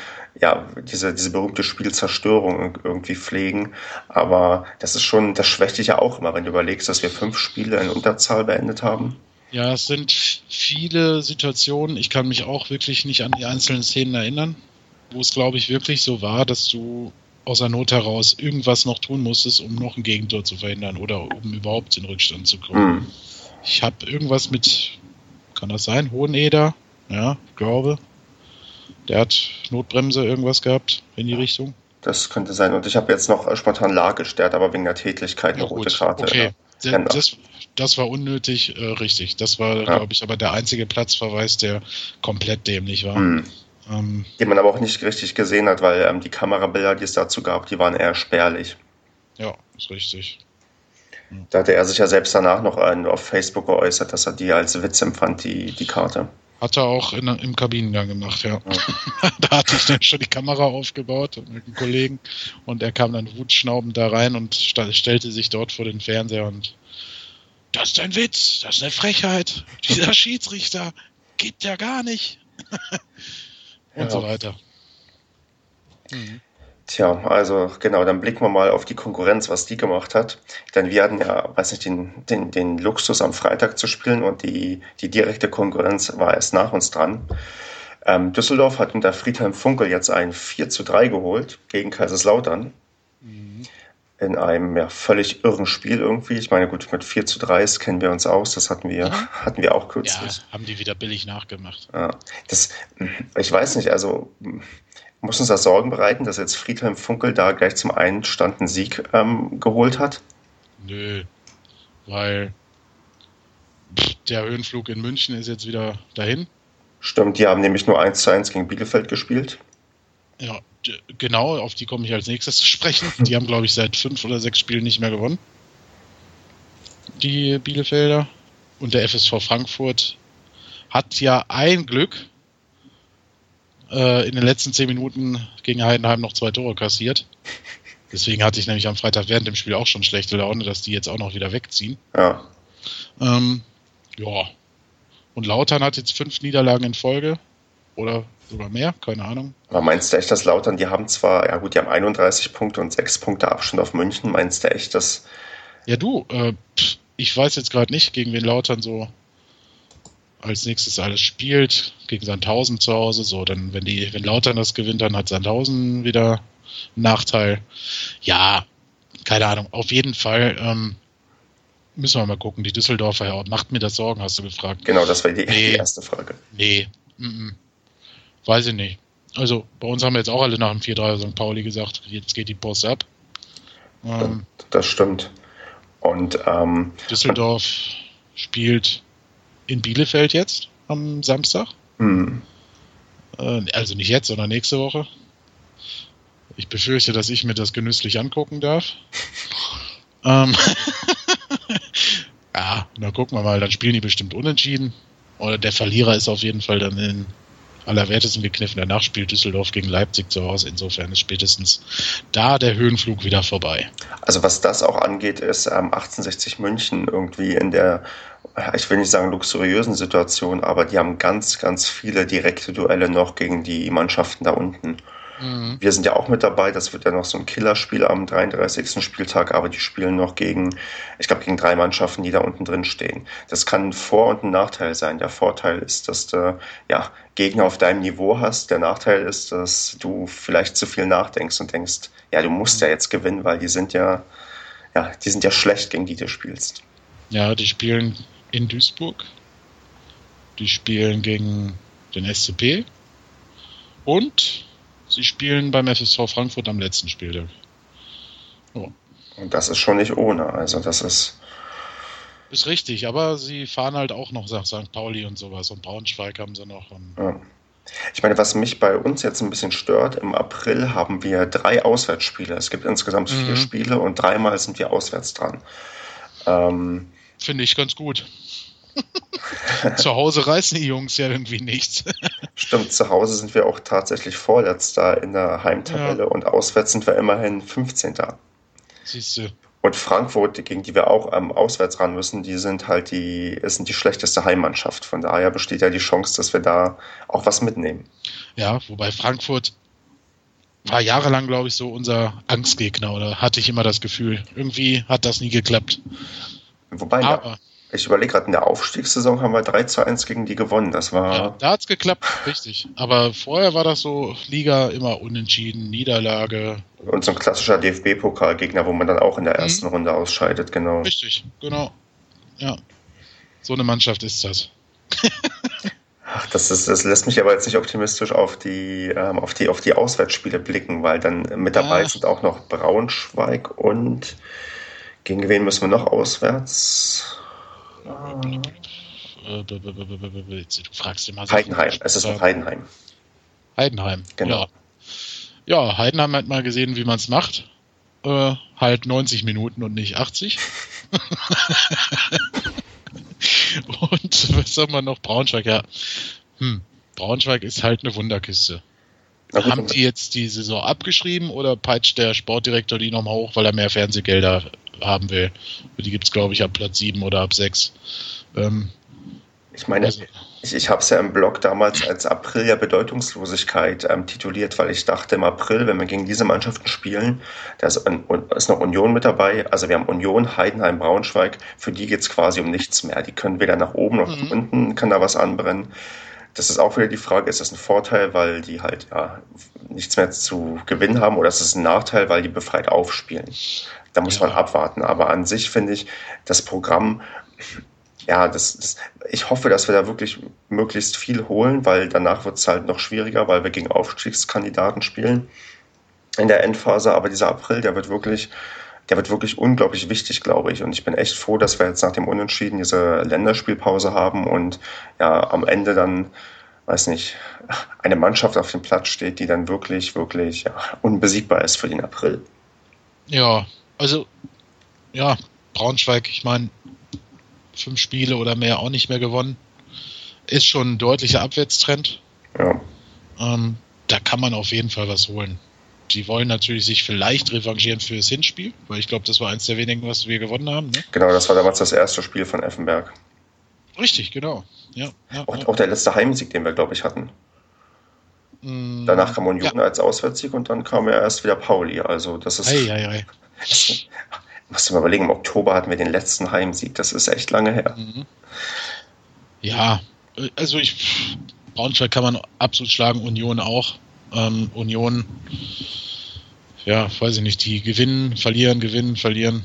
ja, diese, diese berühmte Spielzerstörung irgendwie pflegen. Aber das ist schon, das schwächt dich ja auch immer, wenn du überlegst, dass wir fünf Spiele in Unterzahl beendet haben. Ja, es sind viele Situationen. Ich kann mich auch wirklich nicht an die einzelnen Szenen erinnern wo es, glaube ich, wirklich so war, dass du aus der Not heraus irgendwas noch tun musstest, um noch ein Gegentor zu verhindern oder um überhaupt in Rückstand zu kommen. Mhm. Ich habe irgendwas mit, kann das sein, Hoheneder? Ja, glaube. Der hat Notbremse irgendwas gehabt in die Richtung. Das könnte sein. Und ich habe jetzt noch spontan Lagisch, der hat aber wegen der Tätigkeit eine ja, rote Karte. Okay, ja. das, das, war unnötig, äh, richtig. Das war, ja. glaube ich, aber der einzige Platzverweis, der komplett dämlich war. Mhm. Ähm, die man aber auch nicht richtig gesehen hat, weil ähm, die Kamerabilder, die es dazu gab, die waren eher spärlich. Ja, ist richtig. Da hatte er sich ja selbst danach noch auf Facebook geäußert, dass er die als Witz empfand, die, die Karte. Hat er auch in, im Kabinengang gemacht, ja. ja. *laughs* da hatte ich dann schon die Kamera aufgebaut mit einem Kollegen und er kam dann wutschnaubend da rein und stellte sich dort vor den Fernseher und das ist ein Witz, das ist eine Frechheit. Dieser Schiedsrichter gibt ja gar nicht. *laughs* und ja. so weiter. Mhm. Tja, also genau, dann blicken wir mal auf die Konkurrenz, was die gemacht hat. Denn wir hatten ja, weiß nicht, den, den, den Luxus am Freitag zu spielen und die, die direkte Konkurrenz war erst nach uns dran. Ähm, Düsseldorf hat unter Friedhelm Funkel jetzt ein 4 zu 3 geholt gegen Kaiserslautern. Mhm. In einem ja, völlig irren Spiel irgendwie. Ich meine, gut, mit 4 zu 3 kennen wir uns aus. Das hatten wir, mhm. *laughs* hatten wir auch kürzlich. Ja, haben die wieder billig nachgemacht. Ja, das, ich weiß nicht, also muss uns das Sorgen bereiten, dass jetzt Friedhelm Funkel da gleich zum einen Sieg ähm, geholt hat? Nö, weil der Höhenflug in München ist jetzt wieder dahin. Stimmt, die haben nämlich nur 1 zu 1 gegen Bielefeld gespielt. Ja, genau, auf die komme ich als nächstes zu sprechen. Die haben, glaube ich, seit fünf oder sechs Spielen nicht mehr gewonnen. Die Bielefelder. Und der FSV Frankfurt hat ja ein Glück, äh, in den letzten zehn Minuten gegen Heidenheim noch zwei Tore kassiert. Deswegen hatte ich nämlich am Freitag während dem Spiel auch schon schlechte Laune, dass die jetzt auch noch wieder wegziehen. Ja. Ähm, ja. Und Lautern hat jetzt fünf Niederlagen in Folge. Oder sogar mehr, keine Ahnung. Aber meinst du echt, dass Lautern, die haben zwar, ja gut, die haben 31 Punkte und 6 Punkte Abstand auf München. Meinst du echt, dass. Ja, du, äh, ich weiß jetzt gerade nicht, gegen wen Lautern so als nächstes alles spielt, gegen Sandhausen zu Hause, so, dann, wenn die, wenn Lautern das gewinnt, dann hat Sandhausen wieder einen Nachteil. Ja, keine Ahnung, auf jeden Fall, ähm, müssen wir mal gucken. Die Düsseldorfer, ja, macht mir das Sorgen, hast du gefragt. Genau, das war die, nee, die erste Frage. Nee, m -m. weiß ich nicht. Also bei uns haben wir jetzt auch alle nach dem 4-3 St. Pauli gesagt, jetzt geht die Post ab. Ähm, das stimmt. Und ähm, Düsseldorf spielt in Bielefeld jetzt am Samstag. Hm. Äh, also nicht jetzt, sondern nächste Woche. Ich befürchte, dass ich mir das genüsslich angucken darf. *laughs* ähm, *laughs* ja, dann gucken wir mal, dann spielen die bestimmt unentschieden. Oder der Verlierer ist auf jeden Fall dann in allerwertesten gekniffen. Danach spielt Düsseldorf gegen Leipzig zu Hause. Insofern ist spätestens da der Höhenflug wieder vorbei. Also was das auch angeht, ist ähm, 1860 München irgendwie in der, ich will nicht sagen luxuriösen Situation, aber die haben ganz, ganz viele direkte Duelle noch gegen die Mannschaften da unten. Mhm. Wir sind ja auch mit dabei. Das wird ja noch so ein Killerspiel am 33. Spieltag, aber die spielen noch gegen, ich glaube, gegen drei Mannschaften, die da unten drin stehen. Das kann ein Vor- und ein Nachteil sein. Der Vorteil ist, dass du ja, Gegner auf deinem Niveau hast. Der Nachteil ist, dass du vielleicht zu viel nachdenkst und denkst, ja, du musst ja jetzt gewinnen, weil die sind ja, ja, die sind ja schlecht, gegen die du spielst. Ja, die spielen in Duisburg. Die spielen gegen den SCP. Und Sie spielen beim FSV Frankfurt am letzten Spieltag. Oh. Und das ist schon nicht ohne. Also das ist. Ist richtig, aber sie fahren halt auch noch nach St. Pauli und sowas und Braunschweig haben sie noch. Ja. Ich meine, was mich bei uns jetzt ein bisschen stört, im April haben wir drei Auswärtsspiele. Es gibt insgesamt vier mhm. Spiele und dreimal sind wir auswärts dran. Ähm, Finde ich ganz gut. *laughs* zu Hause reißen die Jungs ja irgendwie nichts. Stimmt, zu Hause sind wir auch tatsächlich Vorletzter in der Heimtabelle ja. und auswärts sind wir immerhin 15. Siehst du. Und Frankfurt, gegen die wir auch ähm, auswärts ran müssen, die sind halt die, sind die schlechteste Heimmannschaft. Von daher besteht ja die Chance, dass wir da auch was mitnehmen. Ja, wobei Frankfurt war jahrelang, glaube ich, so unser Angstgegner oder hatte ich immer das Gefühl. Irgendwie hat das nie geklappt. Wobei, Aber, ich überlege gerade, in der Aufstiegssaison haben wir 3 zu 1 gegen die gewonnen. Das war. Ja, da hat es geklappt, *laughs* richtig. Aber vorher war das so Liga immer unentschieden, Niederlage. Und so ein klassischer DFB-Pokalgegner, wo man dann auch in der mhm. ersten mhm. Runde ausscheidet, genau. Richtig, genau. Ja. So eine Mannschaft ist das. Ach, das, ist, das lässt mich aber jetzt nicht optimistisch auf die, ähm, auf die, auf die Auswärtsspiele blicken, weil dann mit dabei ja. sind auch noch Braunschweig und gegen wen müssen wir noch auswärts? Du fragst immer so Heidenheim, es ist noch Heidenheim. Heidenheim, genau. Ja. ja, Heidenheim hat mal gesehen, wie man es macht. Äh, halt 90 Minuten und nicht 80. *laughs* *laughs* und was haben wir noch? Braunschweig, ja. Hm, Braunschweig ist halt eine Wunderkiste. Gut, Haben die jetzt die Saison abgeschrieben oder peitscht der Sportdirektor die nochmal hoch, weil er mehr Fernsehgelder haben will. Die gibt es, glaube ich, ab Platz 7 oder ab 6. Ähm, ich meine, also, ich, ich habe es ja im Blog damals als April ja Bedeutungslosigkeit ähm, tituliert, weil ich dachte im April, wenn wir gegen diese Mannschaften spielen, da ist, ist noch Union mit dabei. Also wir haben Union, Heidenheim, Braunschweig. Für die geht es quasi um nichts mehr. Die können weder nach oben noch mhm. nach unten, kann da was anbrennen. Das ist auch wieder die Frage, ist das ein Vorteil, weil die halt ja, nichts mehr zu gewinnen haben oder ist es ein Nachteil, weil die befreit aufspielen? Da muss ja. man abwarten. Aber an sich finde ich das Programm, ja, das, das, ich hoffe, dass wir da wirklich möglichst viel holen, weil danach wird es halt noch schwieriger, weil wir gegen Aufstiegskandidaten spielen in der Endphase. Aber dieser April, der wird wirklich, der wird wirklich unglaublich wichtig, glaube ich. Und ich bin echt froh, dass wir jetzt nach dem Unentschieden diese Länderspielpause haben und ja, am Ende dann, weiß nicht, eine Mannschaft auf dem Platz steht, die dann wirklich, wirklich ja, unbesiegbar ist für den April. Ja, also, ja, Braunschweig, ich meine, fünf Spiele oder mehr auch nicht mehr gewonnen. Ist schon ein deutlicher Abwärtstrend. Ja. Ähm, da kann man auf jeden Fall was holen. Die wollen natürlich sich vielleicht revanchieren für das Hinspiel, weil ich glaube, das war eins der wenigen, was wir gewonnen haben. Ne? Genau, das war damals das erste Spiel von Effenberg. Richtig, genau. Ja, ja, auch, ja. auch, der letzte Heimsieg, den wir, glaube ich, hatten. Mm, Danach kam Union als Auswärtssieg und dann kam ja erst wieder Pauli. Also das ist. Ei, ei, ei. *laughs* Musst du mal überlegen, im Oktober hatten wir den letzten Heimsieg. Das ist echt lange her. Mhm. Ja, also ich. Braunschweig kann man absolut schlagen, Union auch. Ähm, Union, ja, weiß ich nicht, die gewinnen, verlieren, gewinnen, verlieren.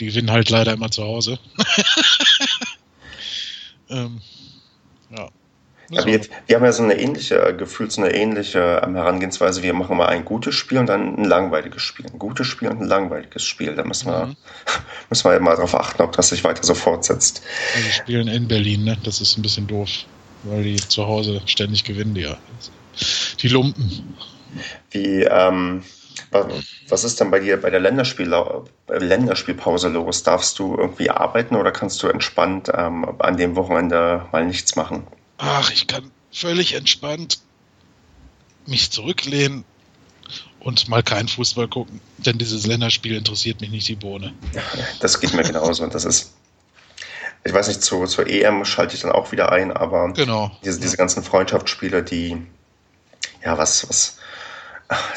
Die gewinnen halt leider immer zu Hause. *laughs* ähm, ja. Ja, wir, wir, haben ja so eine ähnliche, gefühlt so eine ähnliche ähm, Herangehensweise. Wir machen mal ein gutes Spiel und dann ein langweiliges Spiel. Ein gutes Spiel und ein langweiliges Spiel. Da müssen wir, mhm. *laughs* müssen wir mal darauf achten, ob das sich weiter so fortsetzt. Ja, die spielen in Berlin, ne? Das ist ein bisschen doof, weil die zu Hause ständig gewinnen, die, die Lumpen. Wie, ähm, was ist denn bei dir bei der Länderspiel Länderspielpause los? Darfst du irgendwie arbeiten oder kannst du entspannt ähm, an dem Wochenende mal nichts machen? Ach, ich kann völlig entspannt mich zurücklehnen und mal keinen Fußball gucken, denn dieses Länderspiel interessiert mich nicht die Bohne. Das geht mir genauso und das ist ich weiß nicht, zu, zur EM schalte ich dann auch wieder ein, aber genau. diese, diese ganzen Freundschaftsspiele, die, ja, was, was,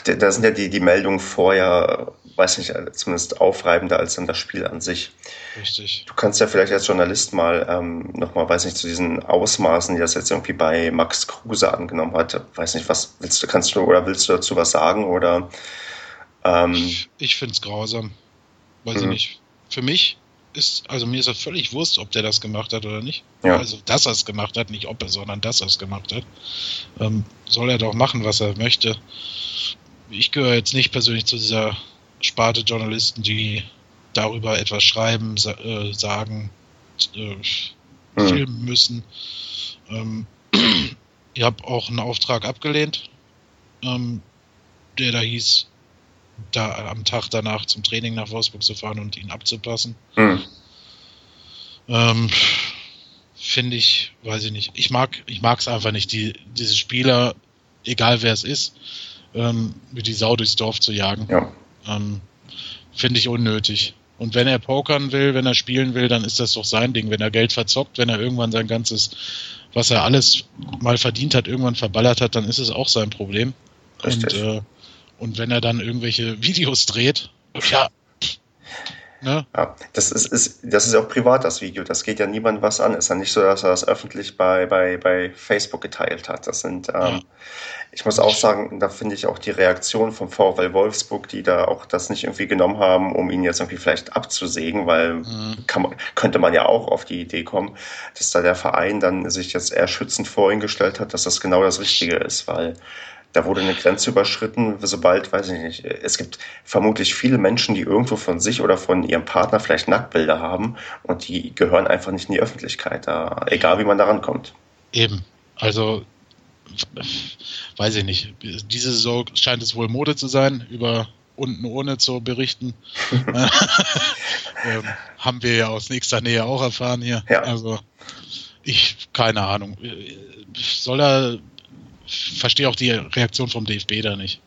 da sind ja die, die Meldungen vorher, weiß nicht, zumindest aufreibender als dann das Spiel an sich. Richtig. Du kannst ja vielleicht als Journalist mal ähm, nochmal, weiß nicht, zu diesen Ausmaßen, die das jetzt irgendwie bei Max Kruse angenommen hat, weiß nicht, was willst du, kannst du oder willst du dazu was sagen oder? Ähm, ich finde es grausam. Weiß ich mhm. nicht. Für mich ist, also mir ist das völlig wurscht, ob der das gemacht hat oder nicht. Ja. Also, dass er es gemacht hat, nicht ob er, sondern dass er es gemacht hat. Ähm, soll er doch machen, was er möchte. Ich gehöre jetzt nicht persönlich zu dieser Sparte Journalisten, die darüber etwas schreiben, sa äh, sagen, äh, hm. filmen müssen. Ähm, *clears throat* ich habe auch einen Auftrag abgelehnt, ähm, der da hieß, da am Tag danach zum Training nach Wolfsburg zu fahren und ihn abzupassen. Mhm. Ähm, Finde ich, weiß ich nicht. Ich mag, ich mag es einfach nicht, die, diese Spieler, egal wer es ist, ähm, wie die Sau durchs Dorf zu jagen. Ja. Ähm, Finde ich unnötig. Und wenn er pokern will, wenn er spielen will, dann ist das doch sein Ding. Wenn er Geld verzockt, wenn er irgendwann sein ganzes, was er alles mal verdient hat, irgendwann verballert hat, dann ist es auch sein Problem. Richtig. Und äh, und wenn er dann irgendwelche Videos dreht, ja. Ne? Ja, das ist, ist, das ist auch privat, das Video. Das geht ja niemand was an. Ist ja nicht so, dass er das öffentlich bei, bei, bei Facebook geteilt hat. Das sind, ähm, ja. ich muss auch sagen, da finde ich auch die Reaktion vom VfL Wolfsburg, die da auch das nicht irgendwie genommen haben, um ihn jetzt irgendwie vielleicht abzusägen, weil mhm. man, könnte man ja auch auf die Idee kommen, dass da der Verein dann sich jetzt eher schützend vor ihn gestellt hat, dass das genau das Richtige ist, weil da wurde eine Grenze überschritten, sobald, weiß ich nicht, es gibt vermutlich viele Menschen, die irgendwo von sich oder von ihrem Partner vielleicht Nacktbilder haben und die gehören einfach nicht in die Öffentlichkeit, da, egal wie man da rankommt. Eben, also weiß ich nicht, diese Saison scheint es wohl Mode zu sein, über unten ohne zu berichten. *laughs* ähm, haben wir ja aus nächster Nähe auch erfahren hier. Ja. Also ich, keine Ahnung. Soll er verstehe auch die Reaktion vom DFB da nicht.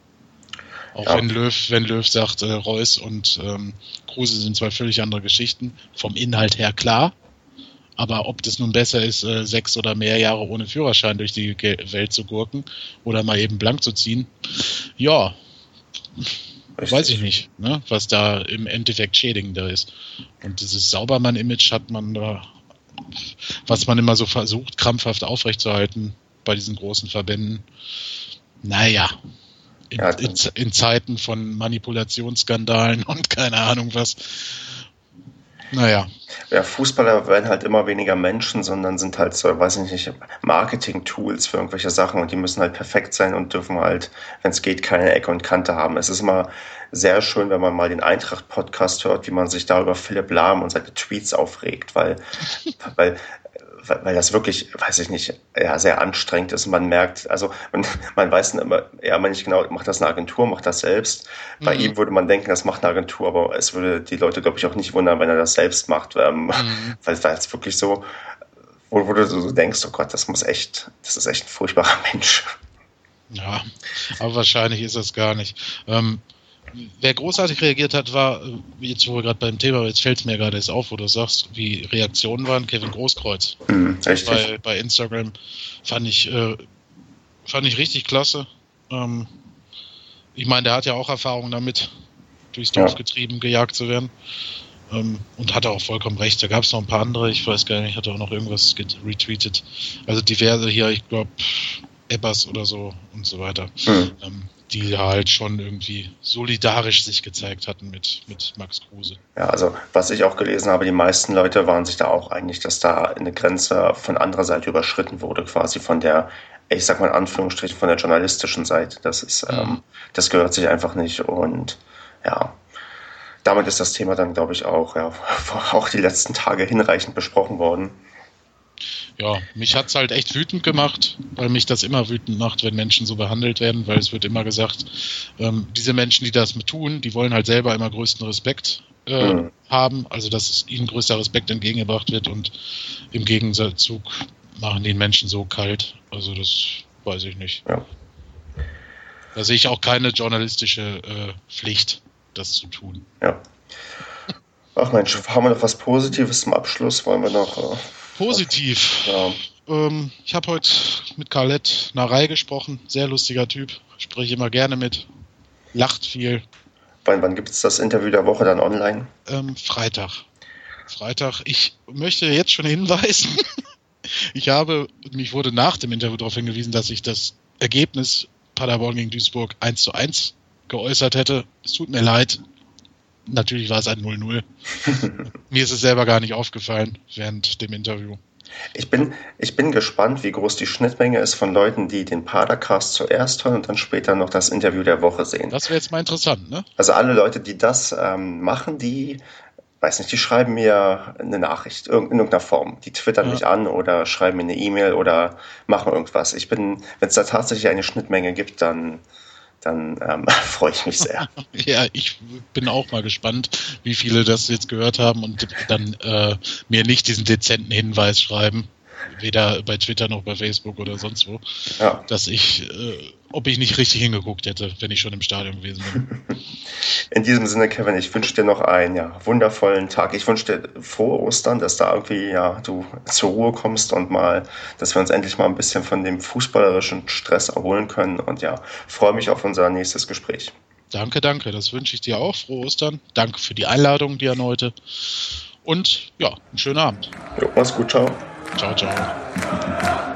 Auch ja. wenn Löw, wenn Löw sagt, äh, Reus und ähm, Kruse sind zwei völlig andere Geschichten. Vom Inhalt her klar. Aber ob das nun besser ist, äh, sechs oder mehr Jahre ohne Führerschein durch die Welt zu gurken oder mal eben blank zu ziehen, ja, Richtig. weiß ich nicht, ne, was da im Endeffekt schädigender ist. Und dieses Saubermann-Image hat man da, was man immer so versucht, krampfhaft aufrechtzuerhalten, bei diesen großen Verbänden. Naja, in, ja, in, in Zeiten von Manipulationsskandalen *laughs* und keine Ahnung was. Naja. Ja, Fußballer werden halt immer weniger Menschen, sondern sind halt so, weiß ich nicht, Marketing-Tools für irgendwelche Sachen und die müssen halt perfekt sein und dürfen halt, wenn es geht, keine Ecke und Kante haben. Es ist immer sehr schön, wenn man mal den Eintracht-Podcast hört, wie man sich da über Philipp Lahm und seine Tweets aufregt, weil, *laughs* weil weil das wirklich, weiß ich nicht, ja, sehr anstrengend ist. Man merkt, also man, *laughs* man weiß immer, ja, man nicht genau, macht das eine Agentur, macht das selbst. Bei mhm. ihm würde man denken, das macht eine Agentur, aber es würde die Leute, glaube ich, auch nicht wundern, wenn er das selbst macht, ähm, mhm. *laughs* weil es wirklich so, wo, wo du so denkst, oh Gott, das muss echt, das ist echt ein furchtbarer *laughs* Mensch. Ja, aber wahrscheinlich ist das gar nicht. Ähm, Wer großartig reagiert hat, war, äh, jetzt wo wir gerade beim Thema, jetzt fällt es mir gerade jetzt auf, wo du sagst, wie Reaktionen waren, Kevin Großkreuz. Mhm, bei, bei Instagram fand ich, äh, fand ich richtig klasse. Ähm, ich meine, der hat ja auch Erfahrung damit, durchs Dorf ja. getrieben, gejagt zu werden. Ähm, und hatte auch vollkommen recht. Da gab es noch ein paar andere, ich weiß gar nicht, hat auch noch irgendwas retweetet. Also diverse hier, ich glaube, Ebbers oder so und so weiter, mhm. ähm, die halt schon irgendwie solidarisch sich gezeigt hatten mit, mit Max Kruse. Ja, also was ich auch gelesen habe, die meisten Leute waren sich da auch einig, dass da eine Grenze von anderer Seite überschritten wurde, quasi von der, ich sag mal in Anführungsstrichen, von der journalistischen Seite. Das ist, mhm. ähm, das gehört sich einfach nicht und ja, damit ist das Thema dann, glaube ich, auch, ja, *laughs* auch die letzten Tage hinreichend besprochen worden ja, mich hat es halt echt wütend gemacht, weil mich das immer wütend macht, wenn Menschen so behandelt werden, weil es wird immer gesagt, ähm, diese Menschen, die das tun, die wollen halt selber immer größten Respekt äh, mhm. haben, also dass ihnen größter Respekt entgegengebracht wird und im Gegenzug machen den Menschen so kalt. Also das weiß ich nicht. Ja. Da sehe ich auch keine journalistische äh, Pflicht, das zu tun. Ja. Ach Mensch, haben wir noch was Positives zum Abschluss? Wollen wir noch äh, Positiv. Ja. Ähm, ich habe heute mit Carlette Narei gesprochen. Sehr lustiger Typ. Spreche immer gerne mit. Lacht viel. Wann, wann gibt es das Interview der Woche dann online? Ähm, Freitag. Freitag. Ich möchte jetzt schon hinweisen. *laughs* ich habe, mich wurde nach dem Interview darauf hingewiesen, dass ich das Ergebnis Paderborn gegen Duisburg 1 zu 1 geäußert hätte. Es tut mir leid natürlich war es ein 0-0. *laughs* Mir ist es selber gar nicht aufgefallen während dem Interview. Ich bin, ich bin gespannt, wie groß die Schnittmenge ist von Leuten, die den Padercast zuerst hören und dann später noch das Interview der Woche sehen. Das wäre jetzt mal interessant, ne? Also alle Leute, die das ähm, machen, die, weiß nicht, die schreiben mir eine Nachricht in irgendeiner Form. Die twittern ja. mich an oder schreiben mir eine E-Mail oder machen irgendwas. Ich bin, wenn es da tatsächlich eine Schnittmenge gibt, dann dann ähm, *laughs* freue ich mich sehr. *laughs* ja, ich bin auch mal gespannt, wie viele das jetzt gehört haben und dann äh, mir nicht diesen dezenten Hinweis schreiben, weder bei Twitter noch bei Facebook oder sonst wo, ja. dass ich, äh, ob ich nicht richtig hingeguckt hätte, wenn ich schon im Stadion gewesen bin. *laughs* In diesem Sinne, Kevin, ich wünsche dir noch einen ja, wundervollen Tag. Ich wünsche dir frohe Ostern, dass da irgendwie ja du zur Ruhe kommst und mal, dass wir uns endlich mal ein bisschen von dem fußballerischen Stress erholen können. Und ja, freue mich auf unser nächstes Gespräch. Danke, danke. Das wünsche ich dir auch. Frohe Ostern. Danke für die Einladung, die heute. Und ja, einen schönen Abend. Jo, mach's gut. Ciao. Ciao, ciao.